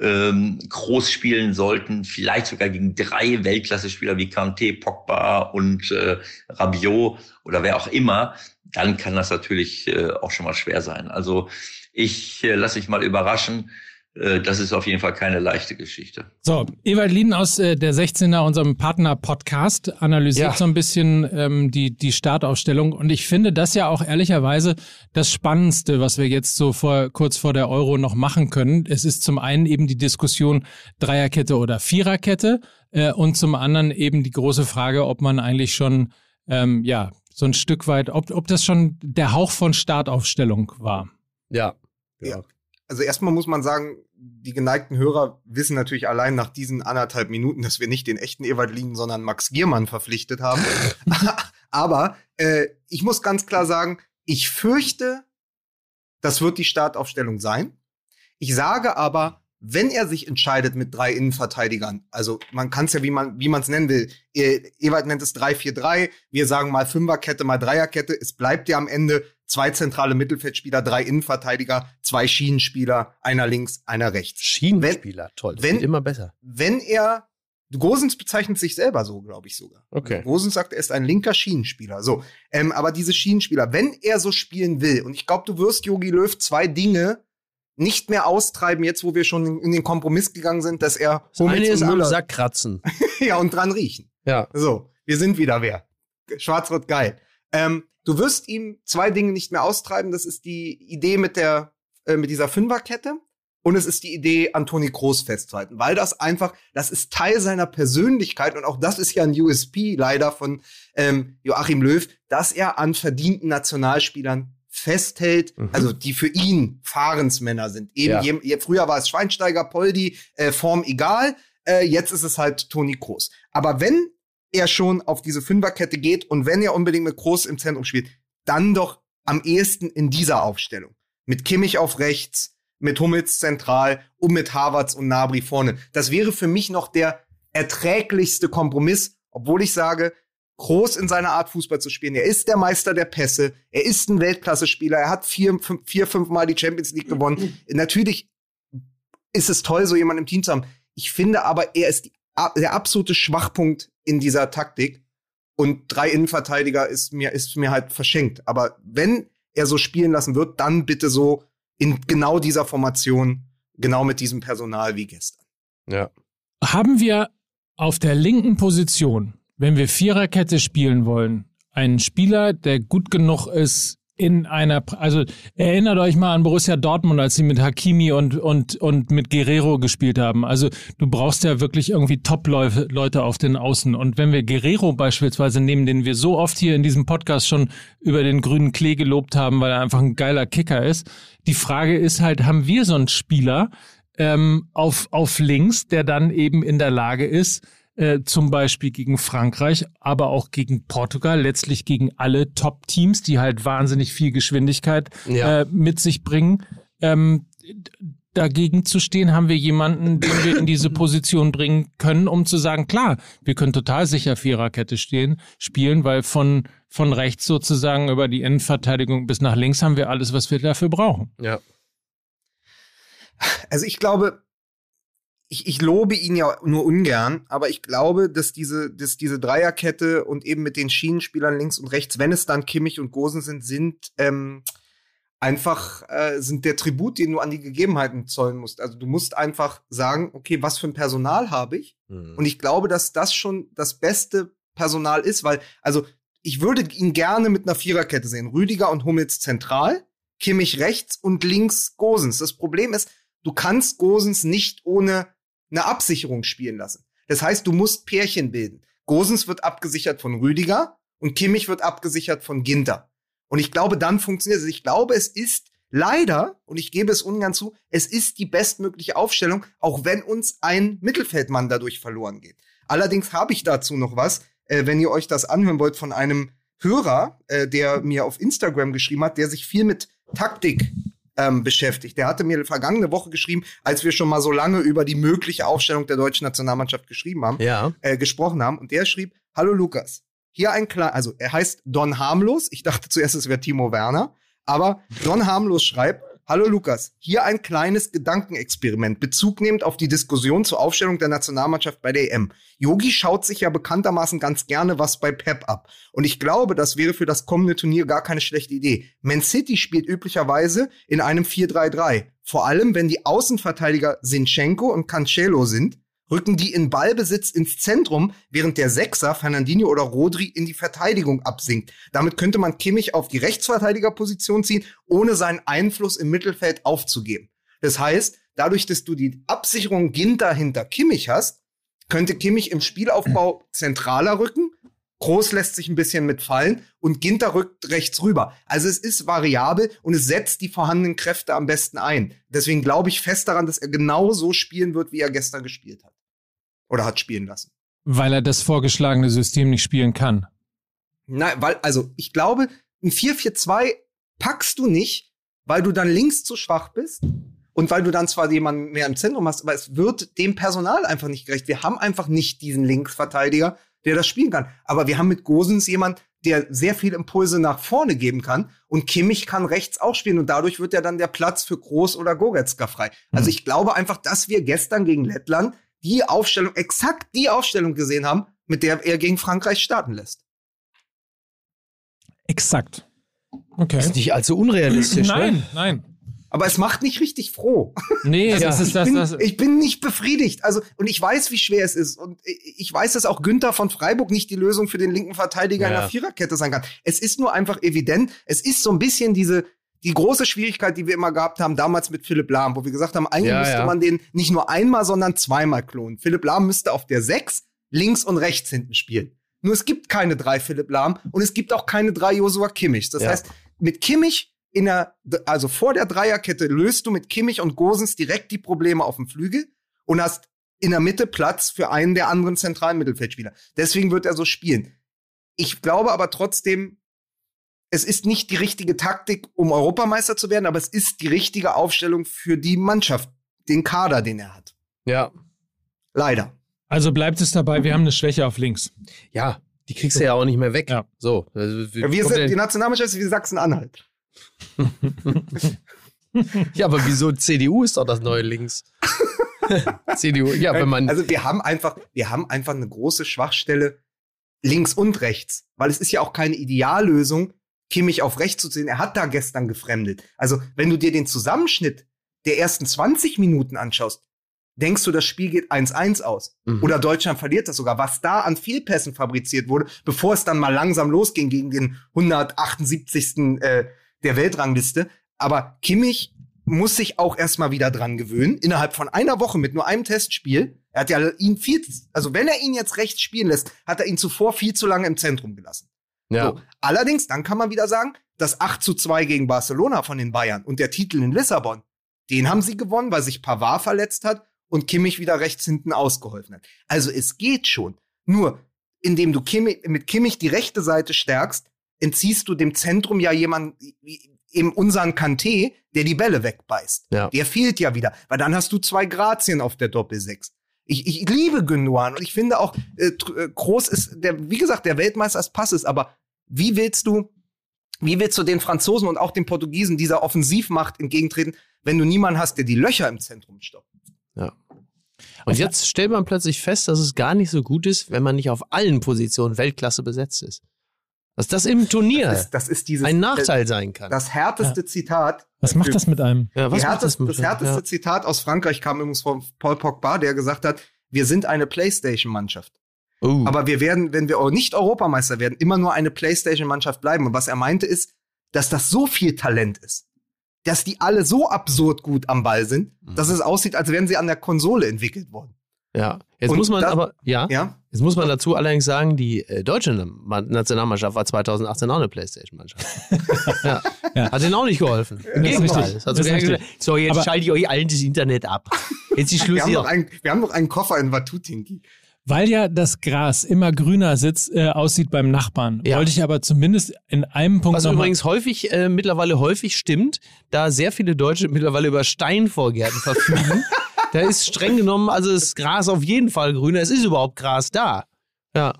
ähm, groß spielen sollten, vielleicht sogar gegen drei Weltklasse-Spieler wie Kanté, Pogba und äh, Rabiot oder wer auch immer, dann kann das natürlich äh, auch schon mal schwer sein. Also ich äh, lasse mich mal überraschen. Äh, das ist auf jeden Fall keine leichte Geschichte. So, Ewald Lieden aus äh, der 16er, unserem Partner-Podcast, analysiert ja. so ein bisschen ähm, die, die Startaufstellung. Und ich finde das ja auch ehrlicherweise das Spannendste, was wir jetzt so vor, kurz vor der Euro noch machen können. Es ist zum einen eben die Diskussion Dreierkette oder Viererkette äh, und zum anderen eben die große Frage, ob man eigentlich schon, ähm, ja, so ein Stück weit, ob, ob das schon der Hauch von Startaufstellung war. Ja. Ja also erstmal muss man sagen, die geneigten Hörer wissen natürlich allein nach diesen anderthalb Minuten, dass wir nicht den echten Ewald Lien, sondern Max Giermann verpflichtet haben. Aber äh, ich muss ganz klar sagen, ich fürchte, das wird die Startaufstellung sein. Ich sage aber, wenn er sich entscheidet mit drei Innenverteidigern, also man kann es ja, wie man wie man es nennen will, e Ewald nennt es 3-4-3, wir sagen mal Fünferkette, mal Dreierkette, es bleibt ja am Ende zwei zentrale Mittelfeldspieler, drei Innenverteidiger, zwei Schienenspieler, einer links, einer rechts. Schienenspieler, wenn, toll, das wenn, immer besser. Wenn er Gosens bezeichnet sich selber so, glaube ich sogar. Okay. Gosens sagt, er ist ein linker Schienenspieler. So, ähm, aber diese Schienenspieler, wenn er so spielen will, und ich glaube, du wirst Yogi Löw zwei Dinge nicht mehr austreiben, jetzt wo wir schon in den Kompromiss gegangen sind, dass er das eine ist am Sack kratzen. ja, und dran riechen. Ja. So, wir sind wieder wer. Schwarz-Rot geil. Ähm, du wirst ihm zwei Dinge nicht mehr austreiben. Das ist die Idee mit der, äh, mit dieser Fünferkette. Und es ist die Idee, Antoni Groß festzuhalten, weil das einfach, das ist Teil seiner Persönlichkeit und auch das ist ja ein USP leider von ähm, Joachim Löw, dass er an verdienten Nationalspielern festhält, mhm. also die für ihn Fahrensmänner sind. Eben ja. je, früher war es Schweinsteiger, Poldi, äh, Form egal, äh, jetzt ist es halt Toni Kroos. Aber wenn er schon auf diese Fünferkette geht und wenn er unbedingt mit Kroos im Zentrum spielt, dann doch am ehesten in dieser Aufstellung. Mit Kimmich auf rechts, mit Hummels zentral und mit Havertz und Nabri vorne. Das wäre für mich noch der erträglichste Kompromiss, obwohl ich sage, groß in seiner Art Fußball zu spielen. Er ist der Meister der Pässe. Er ist ein Weltklasse-Spieler. Er hat vier, fünf, vier, fünf Mal die Champions League gewonnen. Natürlich ist es toll, so jemanden im Team zu haben. Ich finde aber, er ist die, der absolute Schwachpunkt in dieser Taktik. Und drei Innenverteidiger ist mir, ist mir halt verschenkt. Aber wenn er so spielen lassen wird, dann bitte so in genau dieser Formation, genau mit diesem Personal wie gestern. Ja. Haben wir auf der linken Position wenn wir Viererkette spielen wollen, einen Spieler, der gut genug ist, in einer, also erinnert euch mal an Borussia Dortmund, als sie mit Hakimi und, und, und mit Guerrero gespielt haben. Also du brauchst ja wirklich irgendwie Top-Leute auf den Außen. Und wenn wir Guerrero beispielsweise nehmen, den wir so oft hier in diesem Podcast schon über den grünen Klee gelobt haben, weil er einfach ein geiler Kicker ist. Die Frage ist halt, haben wir so einen Spieler ähm, auf, auf links, der dann eben in der Lage ist, äh, zum Beispiel gegen Frankreich, aber auch gegen Portugal, letztlich gegen alle Top-Teams, die halt wahnsinnig viel Geschwindigkeit Ja. äh, mit sich bringen. Ähm, dagegen zu stehen, haben wir jemanden, den wir in diese Position bringen können, um zu sagen, klar, wir können total sicher Viererkette stehen, spielen, weil von, von rechts sozusagen über die Innenverteidigung bis nach links haben wir alles, was wir dafür brauchen. Ja. Also ich glaube, ich, ich lobe ihn ja nur ungern, aber ich glaube, dass diese, dass diese Dreierkette und eben mit den Schienenspielern links und rechts, wenn es dann Kimmich und Gosen sind, sind ähm, einfach äh, sind der Tribut, den du an die Gegebenheiten zollen musst. Also du musst einfach sagen, okay, was für ein Personal habe ich? Mhm. Und ich glaube, dass das schon das beste Personal ist, weil, also ich würde ihn gerne mit einer Viererkette sehen. Rüdiger und Hummels zentral, Kimmich rechts und links Gosens. Das Problem ist, du kannst Gosens nicht ohne eine Absicherung spielen lassen. Das heißt, du musst Pärchen bilden. Gosens wird abgesichert von Rüdiger und Kimmich wird abgesichert von Ginter. Und ich glaube, dann funktioniert es. Ich glaube, es ist leider, und ich gebe es ungern zu, es ist die bestmögliche Aufstellung, auch wenn uns ein Mittelfeldmann dadurch verloren geht. Allerdings habe ich dazu noch was, äh, wenn ihr euch das anhören wollt, von einem Hörer, äh, der mir auf Instagram geschrieben hat, der sich viel mit Taktik ähm, beschäftigt. Der hatte mir vergangene Woche geschrieben, als wir schon mal so lange über die mögliche Aufstellung der deutschen Nationalmannschaft geschrieben haben Ja. äh, gesprochen haben. Und der schrieb, hallo Lukas, hier ein klar, also er heißt Don Harmlos. Ich dachte zuerst, es wäre Timo Werner. Aber Don Harmlos schreibt, hallo Lukas, hier ein kleines Gedankenexperiment, Bezug nehmend auf die Diskussion zur Aufstellung der Nationalmannschaft bei der EM. Yogi schaut sich ja bekanntermaßen ganz gerne was bei Pep ab. Und ich glaube, das wäre für das kommende Turnier gar keine schlechte Idee. Man City spielt üblicherweise in einem 4-3-3. Vor allem, wenn die Außenverteidiger Sinchenko und Cancelo sind, rücken die in Ballbesitz ins Zentrum, während der Sechser, Fernandinho oder Rodri, in die Verteidigung absinkt. Damit könnte man Kimmich auf die Rechtsverteidigerposition ziehen, ohne seinen Einfluss im Mittelfeld aufzugeben. Das heißt, dadurch, dass du die Absicherung Ginter hinter Kimmich hast, könnte Kimmich im Spielaufbau zentraler rücken. Groß lässt sich ein bisschen mitfallen und Ginter rückt rechts rüber. Also es ist variabel und es setzt die vorhandenen Kräfte am besten ein. Deswegen glaube ich fest daran, dass er genau so spielen wird, wie er gestern gespielt hat. Oder hat spielen lassen. Weil er das vorgeschlagene System nicht spielen kann. Nein, weil, also ich glaube, ein 4-4-2 packst du nicht, weil du dann links zu schwach bist und weil du dann zwar jemanden mehr im Zentrum hast, aber es wird dem Personal einfach nicht gerecht. Wir haben einfach nicht diesen Linksverteidiger, der das spielen kann. Aber wir haben mit Gosens jemand, der sehr viel Impulse nach vorne geben kann und Kimmich kann rechts auch spielen und dadurch wird ja dann der Platz für Groß oder Goretzka frei. Also ich glaube einfach, dass wir gestern gegen Lettland die Aufstellung, exakt die Aufstellung gesehen haben, mit der er gegen Frankreich starten lässt. Exakt. Okay. Ist nicht allzu unrealistisch, ne? Nein, nein. Aber es macht nicht richtig froh. Nee, Ja, das ist ich, das, bin, das. ich bin nicht befriedigt. Also, und ich weiß, wie schwer es ist. Und ich weiß, dass auch Günther von Freiburg nicht die Lösung für den linken Verteidiger in Ja. der Viererkette sein kann. Es ist nur einfach evident. Es ist so ein bisschen diese, die große Schwierigkeit, die wir immer gehabt haben, damals mit Philipp Lahm, wo wir gesagt haben, eigentlich Ja, müsste ja. man den nicht nur einmal, sondern zweimal klonen. Philipp Lahm müsste auf der Sechs links und rechts hinten spielen. Nur es gibt keine drei Philipp Lahm und es gibt auch keine drei Joshua Kimmich. Das Ja. heißt, mit Kimmich in der, also vor der Dreierkette löst du mit Kimmich und Gosens direkt die Probleme auf dem Flügel und hast in der Mitte Platz für einen der anderen zentralen Mittelfeldspieler. Deswegen wird er so spielen. Ich glaube aber trotzdem, es ist nicht die richtige Taktik, um Europameister zu werden, aber es ist die richtige Aufstellung für die Mannschaft, den Kader, den er hat. Ja. Leider. Also bleibt es dabei, wir haben eine Schwäche auf links. Ja, die kriegst du ja auch nicht mehr weg. Ja. So. Also, Ja, wir sind, die Nationalmannschaft ist wie Sachsen-Anhalt. ja, aber wieso CDU ist doch das neue Links? CDU, ja, wenn man. also wir haben einfach, wir haben einfach eine große Schwachstelle links und rechts, weil es ist ja auch keine Ideallösung, Kimmich auf rechts zu sehen. Er hat da gestern gefremdet. Also wenn du dir den Zusammenschnitt der ersten 20 Minuten anschaust, denkst du, das Spiel geht 1-1 aus. Mhm. Oder Deutschland verliert das sogar. Was da an Fehlpässen fabriziert wurde, bevor es dann mal langsam losging gegen den 178. Äh, der Weltrangliste. Aber Kimmich muss sich auch erstmal wieder dran gewöhnen. Innerhalb von einer Woche mit nur einem Testspiel. Er hat ja ihn viel, also wenn er ihn jetzt rechts spielen lässt, hat er ihn zuvor viel zu lange im Zentrum gelassen. Ja. So. Allerdings, dann kann man wieder sagen, das 8 zu 2 gegen Barcelona von den Bayern und der Titel in Lissabon, den haben sie gewonnen, weil sich Pavard verletzt hat und Kimmich wieder rechts hinten ausgeholfen hat. Also es geht schon. Nur, indem du Kimmich, mit Kimmich die rechte Seite stärkst, entziehst du dem Zentrum ja jemanden, eben unseren Kanté, der die Bälle wegbeißt. Ja. Der fehlt ja wieder, weil dann hast du zwei Grazien auf der Doppelsechs. Ich, ich liebe Gündogan und ich finde auch, äh, Tr- äh, ist, der, wie gesagt, der Weltmeister als Passes, aber wie willst du, wie willst du den Franzosen und auch den Portugiesen dieser Offensivmacht entgegentreten, wenn du niemanden hast, der die Löcher im Zentrum stoppt? Und jetzt stellt man plötzlich fest, dass es gar nicht so gut ist, wenn man nicht auf allen Positionen Weltklasse besetzt ist. Dass das im Turnier Das ist, das ist dieses, ein Nachteil sein kann. Das härteste Zitat. Was macht das mit einem? ja, was macht das härteste, mit das härteste ja. Zitat aus Frankreich kam übrigens von Paul Pogba, der gesagt hat, wir sind eine Playstation-Mannschaft. Oh. Aber wir werden, wenn wir auch nicht Europameister werden, immer nur eine Playstation-Mannschaft bleiben. Und was er meinte ist, dass das so viel Talent ist, dass die alle so absurd gut am Ball sind, Mhm. dass es aussieht, als wären sie an der Konsole entwickelt worden. ja. Jetzt Und muss man das- aber, ja, Ja? Jetzt muss man dazu allerdings sagen, die äh, deutsche Ma- Nationalmannschaft war 2018 auch eine Playstation-Mannschaft. ja. Ja. Hat denen auch nicht geholfen. Im Das ist Gegenteil. richtig. Es hat Das sogar ist gesagt, richtig. so, jetzt Aber- schalte ich euch allen das Internet ab. Jetzt ist Schluss Wir haben, hier. noch einen, wir haben noch einen Koffer in Watutinki. Weil ja das Gras immer grüner sitzt, äh, aussieht beim Nachbarn, Ja. wollte ich aber zumindest in einem Punkt Was übrigens häufig, äh, mittlerweile häufig stimmt, da sehr viele Deutsche mittlerweile über Steinvorgärten verfügen. da ist streng genommen, also das Gras auf jeden Fall grüner. Es ist überhaupt Gras da. Ja.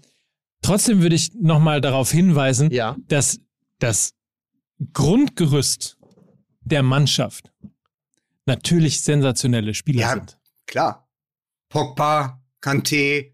Trotzdem würde ich nochmal darauf hinweisen, Ja. dass das Grundgerüst der Mannschaft natürlich sensationelle Spieler Ja. sind. Klar. Pogba, Kanté,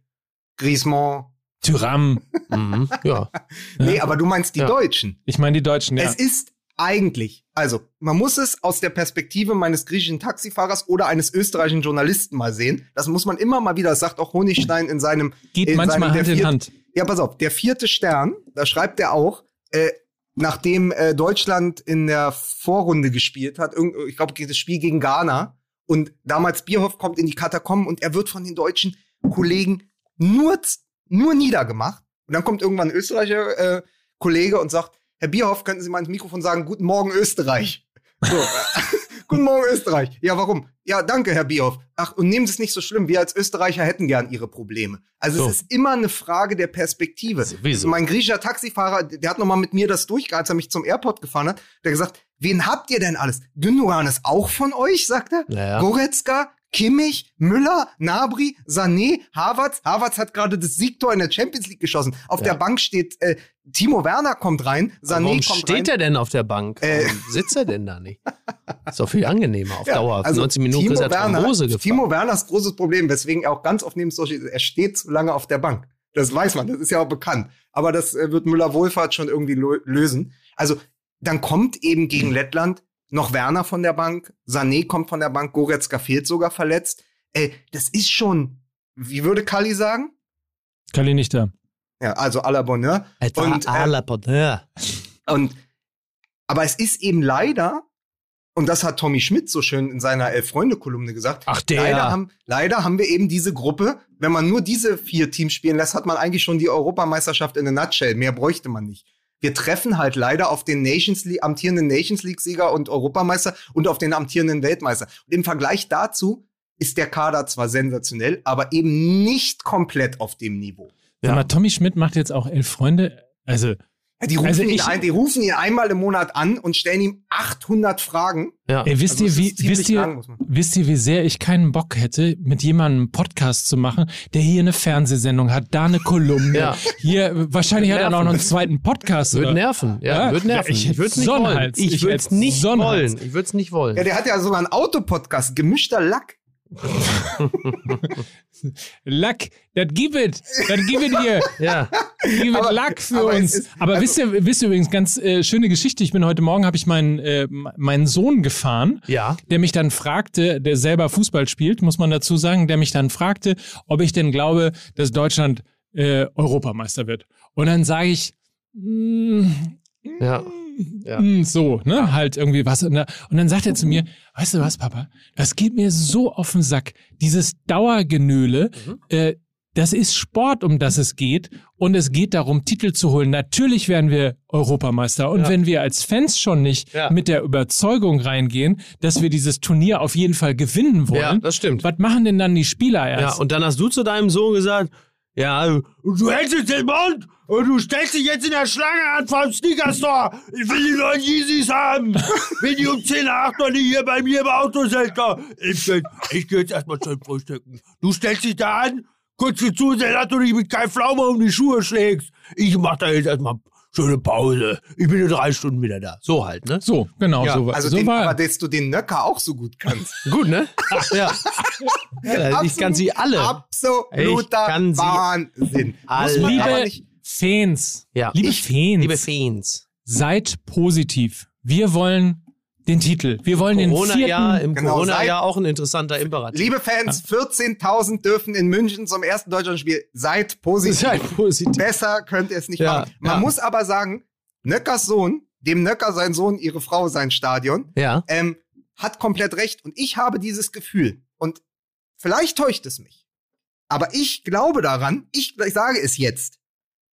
Griezmann. Tyram, Mhm. Ja. Nee, aber du meinst die Ja. Deutschen. ich meine die Deutschen, ja. Es ist eigentlich, also man muss es aus der Perspektive meines griechischen Taxifahrers oder eines österreichischen Journalisten mal sehen. Das muss man immer mal wieder, das sagt auch Honigstein in seinem Geht in manchmal seinem- Hand in vierte- Hand. Ja, pass auf, der vierte Stern, da schreibt er auch, äh, nachdem äh, Deutschland in der Vorrunde gespielt hat, ich glaube, das Spiel gegen Ghana, und damals Bierhoff kommt in die Katakomben und er wird von den deutschen Kollegen nur, nur niedergemacht. Und dann kommt irgendwann ein österreichischer äh, Kollege und sagt, Herr Bierhoff, könnten Sie mal ins Mikrofon sagen, guten Morgen Österreich. So, äh, guten Morgen Österreich. Ja, warum? Ja, danke, Herr Bierhoff. Ach, und nehmen Sie es nicht so schlimm. Wir als Österreicher hätten gern Ihre Probleme. Also So. es ist immer eine Frage der Perspektive. Sowieso. Mein griechischer Taxifahrer, der hat noch mal mit mir das durchgehalten, als er mich zum Airport gefahren hat. Der hat gesagt, wen habt ihr denn alles? Gündogan ist auch von euch, sagt er. Ja, ja. Goretzka, Kimmich, Müller, Nabri, Sané, Havertz. Havertz hat gerade das Siegtor in der Champions League geschossen. Auf Ja. der Bank steht äh, Timo Werner kommt rein, Sané Warum kommt steht rein. er denn auf der Bank? Äh. Sitzt er denn da nicht? Ist doch viel angenehmer auf Ja, Dauer. Also 90 Minuten Timo ist er Werner, Thrombose gefahren. Timo Werners großes Problem, weswegen er auch ganz oft neben Social er steht zu lange auf der Bank. Das weiß man, das ist ja auch bekannt. Aber das äh, wird Müller-Wohlfahrt schon irgendwie lö- lösen. Also, dann kommt eben gegen Lettland noch Werner von der Bank, Sané kommt von der Bank, Goretzka fehlt sogar verletzt. Äh, das ist schon, wie würde Kali sagen? Kalli nicht da. Ja, also à la Bonheur. Etwa Und, äh, à la Bonheur. Und, aber es ist eben leider, und das hat Tommy Schmidt so schön in seiner Elf-Freunde-Kolumne gesagt, Ach, der. Leider haben, leider haben wir eben diese Gruppe. Wenn man nur diese vier Teams spielen lässt, hat man eigentlich schon die Europameisterschaft in a nutshell. Mehr bräuchte man nicht. Wir treffen halt leider auf den Nations League, amtierenden Nations League-Sieger und Europameister und auf den amtierenden Weltmeister. Und im Vergleich dazu ist der Kader zwar sensationell, aber eben nicht komplett auf dem Niveau. Sag mal, Tommy Schmidt macht jetzt auch elf Freunde. Also, Ja, Die rufen, Also ihn ich- ein, die rufen ihn einmal im Monat an und stellen ihm 800 Fragen. ja. ey, wisst Also ihr, wie, wisst ihr, lang, muss man- wisst ihr, wie sehr ich keinen Bock hätte, mit jemandem einen Podcast zu machen, der hier eine Fernsehsendung hat, da eine Kolumne. Ja. Hier, wahrscheinlich hat er auch noch einen zweiten Podcast. Würde nerven. Ja, Ja, würde nerven. ich Ich, würde es nicht wollen. Ich Ich würde es nicht wollen. Ich würde es nicht wollen. Ja, der hat ja sogar einen Autopodcast, gemischter Lack. Lack, das gibt es. Das gibt es hier. ja. Gib Aber- Lack für aber uns. ist- aber also- wisst, ihr, wisst ihr übrigens, ganz äh, schöne Geschichte. Ich bin heute Morgen, habe ich meinen, äh, meinen Sohn gefahren, Ja. der mich dann fragte, der selber Fußball spielt, muss man dazu sagen, der mich dann fragte, ob ich denn glaube, dass Deutschland äh, Europameister wird. Und dann sage ich, mm, Ja. Ja. mm, so, ne, halt irgendwie was. Und, da- und dann sagt er zu mir, weißt du was, Papa, das geht mir so auf den Sack. Dieses Dauergenöle, Mhm. äh, das ist Sport, um das es geht. Und es geht darum, Titel zu holen. Natürlich werden wir Europameister. Und Ja. wenn wir als Fans schon nicht Ja. mit der Überzeugung reingehen, dass wir dieses Turnier auf jeden Fall gewinnen wollen, Ja, das stimmt. was machen denn dann die Spieler Ja, erst? und dann hast du zu deinem Sohn gesagt, ja, du hältst jetzt den Mund und du stellst dich jetzt in der Schlange an vom Sneaker Store. Ich will die neuen Yeezys haben. Wenn die um 10 nach 8 noch nicht hier bei mir im Auto sind. Ich, geh- ich geh jetzt erstmal schön frühstücken. Du stellst dich da an, guckst dir zu, dass du dich mit keinem Pflaume um die Schuhe schlägst. Ich mach da jetzt erstmal schöne Pause. Ich bin in drei Stunden wieder da. So halt, ne? so, genau, Ja, so, war- Also, so den, war aber dass du den Nöcker auch so gut kannst. Gut, ne? ja. ja ich kann sie alle. Absoluter Ich kann sie Wahnsinn. alle. Muss man Liebe aber nicht, Fans, Ja. liebe Ich- Fans, Liebe Fans. seid positiv. Wir wollen den Titel. Wir wollen den Corona-Jahr, vierten. im Genau, Corona-Jahr auch ein interessanter Imperativ. liebe Fans, 14.000 dürfen in München zum ersten Deutschlandspiel. Seid positiv. Seid positiv. Besser könnt ihr es nicht Ja, machen. Man ja. muss aber sagen, Nöckers Sohn, dem Nöcker sein Sohn, ihre Frau sein Stadion, Ja. ähm, hat komplett recht. Und ich habe dieses Gefühl. Und vielleicht täuscht es mich. Aber ich glaube daran, ich, ich sage es jetzt,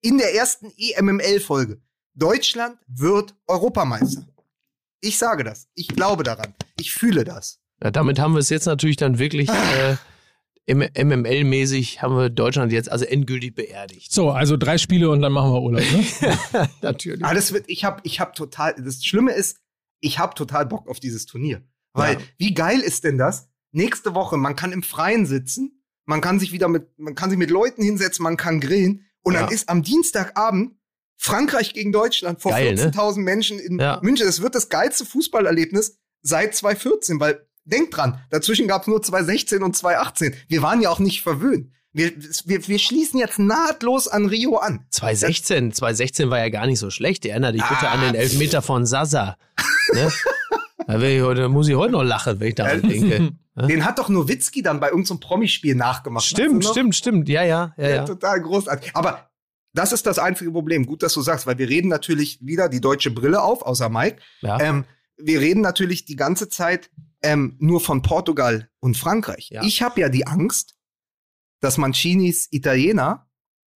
in der ersten EMML-Folge. Deutschland wird Europameister. Ich sage das. Ich glaube daran. Ich fühle das. ja. Damit haben wir es jetzt natürlich dann wirklich äh, MML-mäßig haben wir Deutschland jetzt also endgültig beerdigt. So, also drei Spiele und dann machen wir Urlaub. Ne? Natürlich. Aber das wird, ich habe ich hab total, das Schlimme ist, ich habe total Bock auf dieses Turnier. Weil, Ja. wie geil ist denn das? Nächste Woche, man kann im Freien sitzen, man kann sich wieder mit, man kann sich mit Leuten hinsetzen, man kann grillen. Und Ja. dann ist am Dienstagabend Frankreich gegen Deutschland vor Geil, ne? 14.000 Menschen in Ja. München. Das wird das geilste Fußballerlebnis seit 2014, weil, denkt dran, dazwischen gab es nur 2016 und 2018. Wir waren ja auch nicht verwöhnt. Wir, wir, wir schließen jetzt nahtlos an Rio an. 2016, 2016 war ja gar nicht so schlecht. Erinnere dich bitte Ah. an den Elfmeter von Sasa. Ne? da, ich, heute- da muss ich heute noch lachen, wenn ich daran denke. Den hat doch Nowitzki dann bei irgendeinem Promispiel nachgemacht. Stimmt, stimmt, stimmt. Ja, ja, ja, Ja, ja. total großartig. Aber das ist das einzige Problem. Gut, dass du sagst, weil wir reden natürlich wieder die deutsche Brille auf, außer Mike. ja. Ähm, wir reden natürlich die ganze Zeit ähm, nur von Portugal und Frankreich. Ja. Ich habe ja die Angst, dass Mancinis Italiener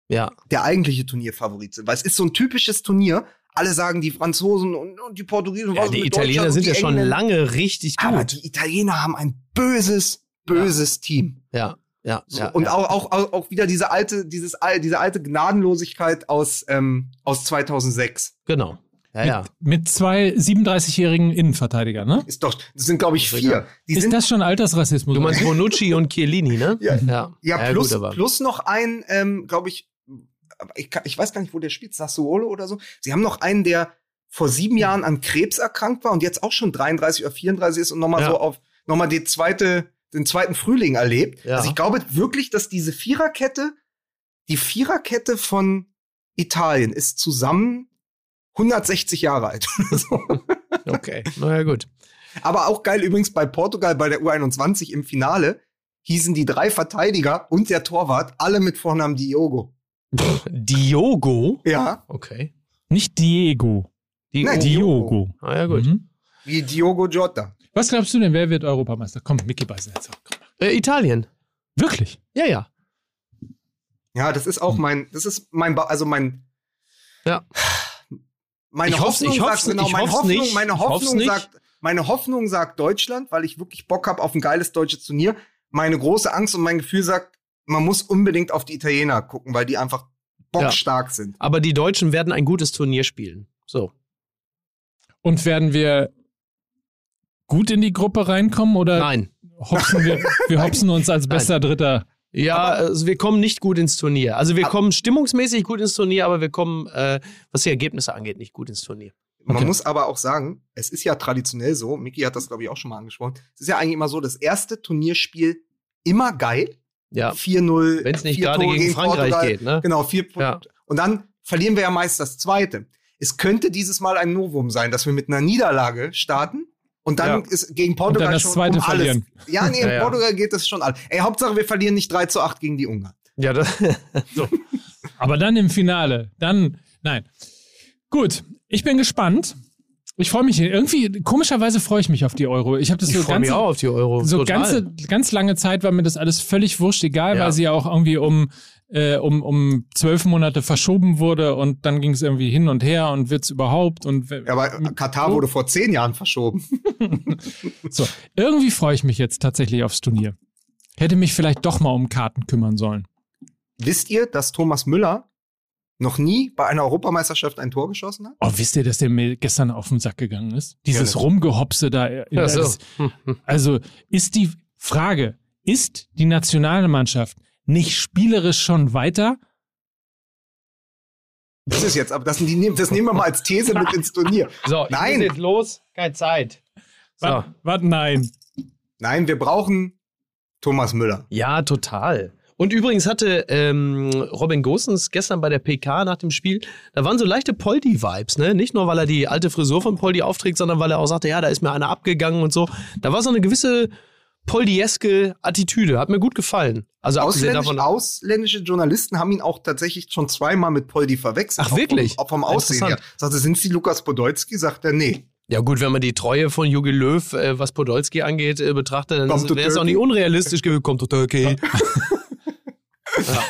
ja. der eigentliche Turnierfavorit sind. Weil es ist so ein typisches Turnier. Alle sagen, die Franzosen und, und die Portugiesen. ja die mit Italiener sind ja schon Engländer. lange richtig Aber gut. die Italiener haben ein böses, böses Team. Ja, ja, So, ja. und ja. Auch, auch, auch, wieder diese alte, dieses, diese alte Gnadenlosigkeit aus, ähm, aus 2006. Genau. Ja, ja. Mit zwei 37-jährigen Innenverteidigern, ne? Ist doch, das sind, glaube ich, vier. Die Ist sind, das schon Altersrassismus? Du meinst Bonucci und Chiellini, ne? Ja. ja. ja, plus, gut, aber. plus noch ein, ähm, glaube ich, aber ich, kann- ich weiß gar nicht, wo der spielt, Sassuolo oder so. Sie haben noch einen, der vor sieben Jahren an Krebs erkrankt war und jetzt auch schon 33 oder 34 ist und nochmal Ja. so auf, nochmal die zweite, den zweiten Frühling erlebt. Ja. Also ich glaube wirklich, dass diese Viererkette, die Viererkette von Italien ist zusammen 160 Jahre alt. Okay, naja, gut. Aber auch geil übrigens bei Portugal bei der U21 im Finale hießen die drei Verteidiger und der Torwart alle mit Vornamen Diogo. Diogo? Ja, Okay. Nicht Diego. Diogo. Nein, Diogo. Ah, ja, gut. Mhm. wie Diogo Jota. Was glaubst du denn, wer wird Europameister? Komm, Mickey beißen jetzt auf. Komm. Äh, Italien. Wirklich? Ja, ja. Ja, das ist auch mein, das ist mein, Ba- also mein, Ja. meine Ich hoff's- Hoffnung ich sagt, hoff's- genau, ich meine hoff's Hoffnung, nicht. meine Ich hoff's Hoffnung nicht. sagt, meine Hoffnung sagt Deutschland, weil ich wirklich Bock habe auf ein geiles deutsches Turnier. Meine große Angst und mein Gefühl sagt, man muss unbedingt auf die Italiener gucken, weil die einfach bockstark sind. Aber die Deutschen werden ein gutes Turnier spielen. So. Und werden wir gut in die Gruppe reinkommen oder Nein. hopsen wir, wir hopsen uns als bester Dritter? Ja, also wir kommen nicht gut ins Turnier. Also wir kommen stimmungsmäßig gut ins Turnier, aber wir kommen, äh, was die Ergebnisse angeht, nicht gut ins Turnier. Man Okay. muss aber auch sagen, es ist ja traditionell so, Miki hat das, glaube ich, auch schon mal angesprochen, es ist ja eigentlich immer so, das erste Turnierspiel immer geil. Ja. 4-0. Wenn es nicht vier gerade Tore gegen Frankreich Portugal. geht, ne? Genau, vier Ja. Punkte. Und dann verlieren wir ja meist das zweite. Es könnte dieses Mal ein Novum sein, dass wir mit einer Niederlage starten und dann Ja. ist gegen Portugal Und dann das schon zweite um alles. verlieren. Ja, nee, in Ja, ja. Portugal geht das schon alles. Ey, Hauptsache wir verlieren nicht 3 zu 8 gegen die Ungarn. Ja, das, Aber dann im Finale, dann, nein. Gut, ich bin gespannt. Ich freue mich irgendwie, komischerweise freue ich mich auf die Euro. Ich habe das Ich so freue mich ganze, auch auf die Euro. so Total. ganze, ganz lange Zeit war mir das alles völlig wurscht, egal, Ja. weil sie ja auch irgendwie um, äh, um, um zwölf Monate verschoben wurde und dann ging es irgendwie hin und her und wird's überhaupt und Ja, aber Katar wurde vor zehn Jahren verschoben. so. Irgendwie freue ich mich jetzt tatsächlich aufs Turnier. Hätte mich vielleicht doch mal um Karten kümmern sollen. Wisst ihr, dass Thomas Müller noch nie bei einer Europameisterschaft ein Tor geschossen hat? Oh, wisst ihr, dass der mir gestern auf den Sack gegangen ist? Dieses Ja, Rumgehopse da. äh, Ja, so. das- Also ist die Frage, ist die Nationalmannschaft nicht spielerisch schon weiter? Das ist jetzt, aber das, die, das nehmen wir mal als These mit ins Turnier. So, Nein. jetzt los. Keine Zeit. So. Was? Nein. Nein, wir brauchen Thomas Müller. Ja, total. Und übrigens hatte ähm, Robin Gosens gestern bei der PK nach dem Spiel, da waren so leichte Poldi-Vibes, ne? Nicht nur, weil er die alte Frisur von Poldi aufträgt, sondern weil er auch sagte, ja, da ist mir einer abgegangen und so. Da war so eine gewisse Poldieske Attitüde. Hat mir gut gefallen. Also Ausländisch, davon. ausländische Journalisten haben ihn auch tatsächlich schon zweimal mit Poldi verwechselt. Ach, Auch wirklich? Vom, auch vom Aussehen her. Sagte, sind Sie Lukas Podolski? Sagt er, nee. Ja gut, wenn man die Treue von Jogi Löw, äh, was Podolski angeht, äh, betrachtet, dann wäre es auch nicht unrealistisch gewesen. Kommt to Turkey. ja.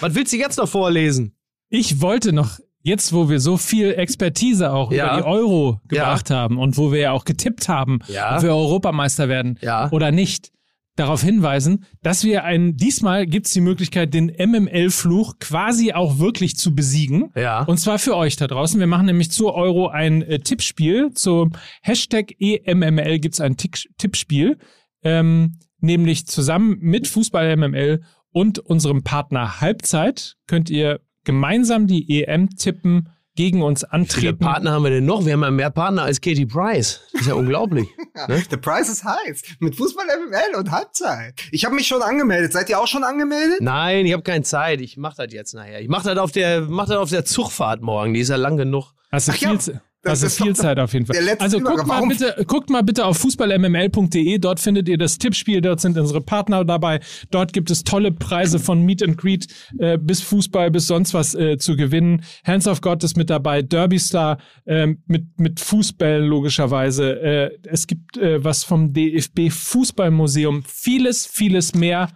Was willst du jetzt noch vorlesen? Ich wollte noch, jetzt wo wir so viel Expertise auch Ja. über die Euro gebracht haben und wo wir ja auch getippt haben, Ja. ob wir Europameister werden Ja. oder nicht, darauf hinweisen, dass wir ein, diesmal gibt es die Möglichkeit, den MML-Fluch quasi auch wirklich zu besiegen. Ja. Und zwar für euch da draußen. Wir machen nämlich zu Euro ein äh, Tippspiel. Zum Hashtag EMML gibt es ein Tick Tippspiel. Ähm, nämlich zusammen mit Fußball MML und unserem Partner Halbzeit könnt ihr gemeinsam die EM tippen, gegen uns Wie viele antreten. Partner haben wir denn noch? Wir haben ja mehr Partner als Katie Price. Das ist ja unglaublich. Ne? The price is heiß. Mit Fußball MML und Halbzeit. Ich habe mich schon angemeldet. Seid ihr auch schon angemeldet? Nein, ich habe keine Zeit. Ich mache das jetzt nachher. Ich mache das auf der, mach das auf der Zugfahrt morgen. Die ist ja lang genug. Hast du Ach ja, viel, Ze- das ist viel Zeit auf jeden Fall. Also guckt Übergang. mal, Warum- bitte, guckt mal bitte auf fußballmml.de. Dort findet ihr das Tippspiel. Dort sind unsere Partner dabei. Dort gibt es tolle Preise von Meet and Greet äh, bis Fußball bis sonst was äh, zu gewinnen. Hands of God ist mit dabei. Derby Star ähm, mit, mit Fußbällen logischerweise. Äh, es gibt äh, was vom DFB Fußballmuseum. Vieles, vieles mehr.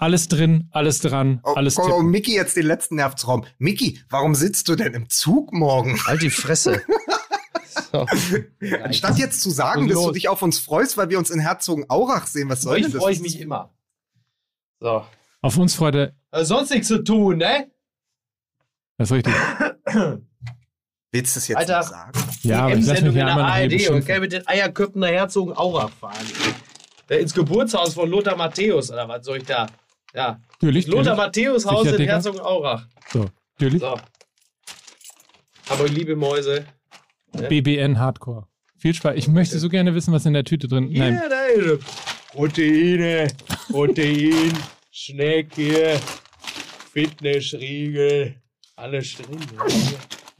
Alles drin, alles dran, Oh, alles komm, oh, tippen. Mickey jetzt den letzten Nervtraum. Mickey, warum sitzt du denn im Zug morgen? Halt die Fresse. so. Anstatt jetzt zu sagen, dass du dich auf uns freust, weil wir uns in Herzogenaurach sehen, was soll Ich das? freue ich mich immer. So. Auf uns, Freunde. Also sonst nichts zu tun, ne? Das ist richtig. Willst du es jetzt Alter. sagen? Ja, aber ich lasse mich in der ARD und kann mit den Eierköpfen nach Herzogenaurach fahren. Der ins Geburtshaus von Lothar Matthäus, oder was soll ich da? Ja. Natürlich. Lothar. Matthäus Haus in. Herzogenaurach. So, natürlich. So. Aber liebe Mäuse. BBN Hardcore. Viel Spaß. Ich möchte so gerne wissen, was in der Tüte drin Nein. Ja, da ist. Proteine, Protein, Schnecke, Fitnessriegel, alles drin.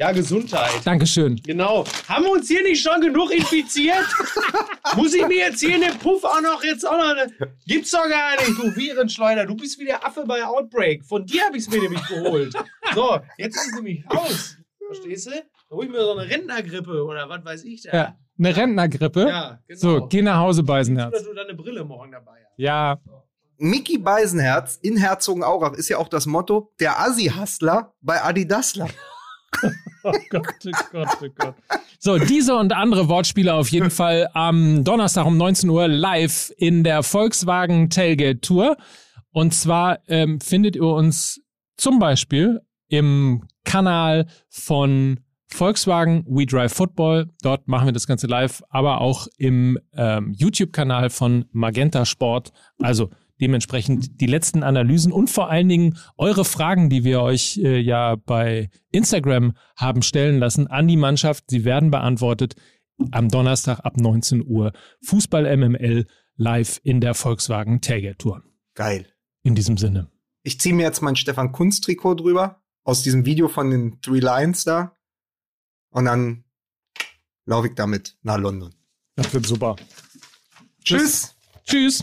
Ja, Gesundheit. Dankeschön. Genau. Haben wir uns hier nicht schon genug infiziert? Muss ich mir jetzt hier in dem Puff auch noch jetzt auch noch eine. Gibt's doch gar nicht, du Virenschleuder. Du bist wie der Affe bei Outbreak. Von dir habe ich es mir nämlich geholt. So, jetzt ist es nämlich aus. Verstehst du? Da hol ich mir so eine Rentnergrippe oder was weiß ich da. Ja, eine Rentnergrippe. Ja, genau. So, geh nach Hause, Dass Beisenherz. du deine Brille morgen dabei hast. Ja, Mickey Beisenherz in Herzogenaurach ist ja auch das Motto, der Assi-Hustler bei Adidasler. Oh Gott, oh Gott, oh Gott. So, diese und andere Wortspiele auf jeden Fall am Donnerstag um 19 Uhr live in der Volkswagen Tailgate Tour. Und zwar ähm, findet ihr uns zum Beispiel im Kanal von Volkswagen We Drive Football. Dort machen wir das Ganze live, aber auch im ähm, YouTube-Kanal von Magenta Sport. Also dementsprechend die letzten Analysen und vor allen Dingen eure Fragen, die wir euch äh, ja bei Instagram haben stellen lassen an die Mannschaft. Sie werden beantwortet am Donnerstag ab 19 Uhr. Fußball MML live in der Volkswagen Tailgate Tour. Geil. In diesem Sinne. Ich ziehe mir jetzt mein Stefan Kunz Trikot drüber aus diesem Video von den Three Lions da und dann laufe ich damit nach London. Das wird super. Tschüss. Tschüss.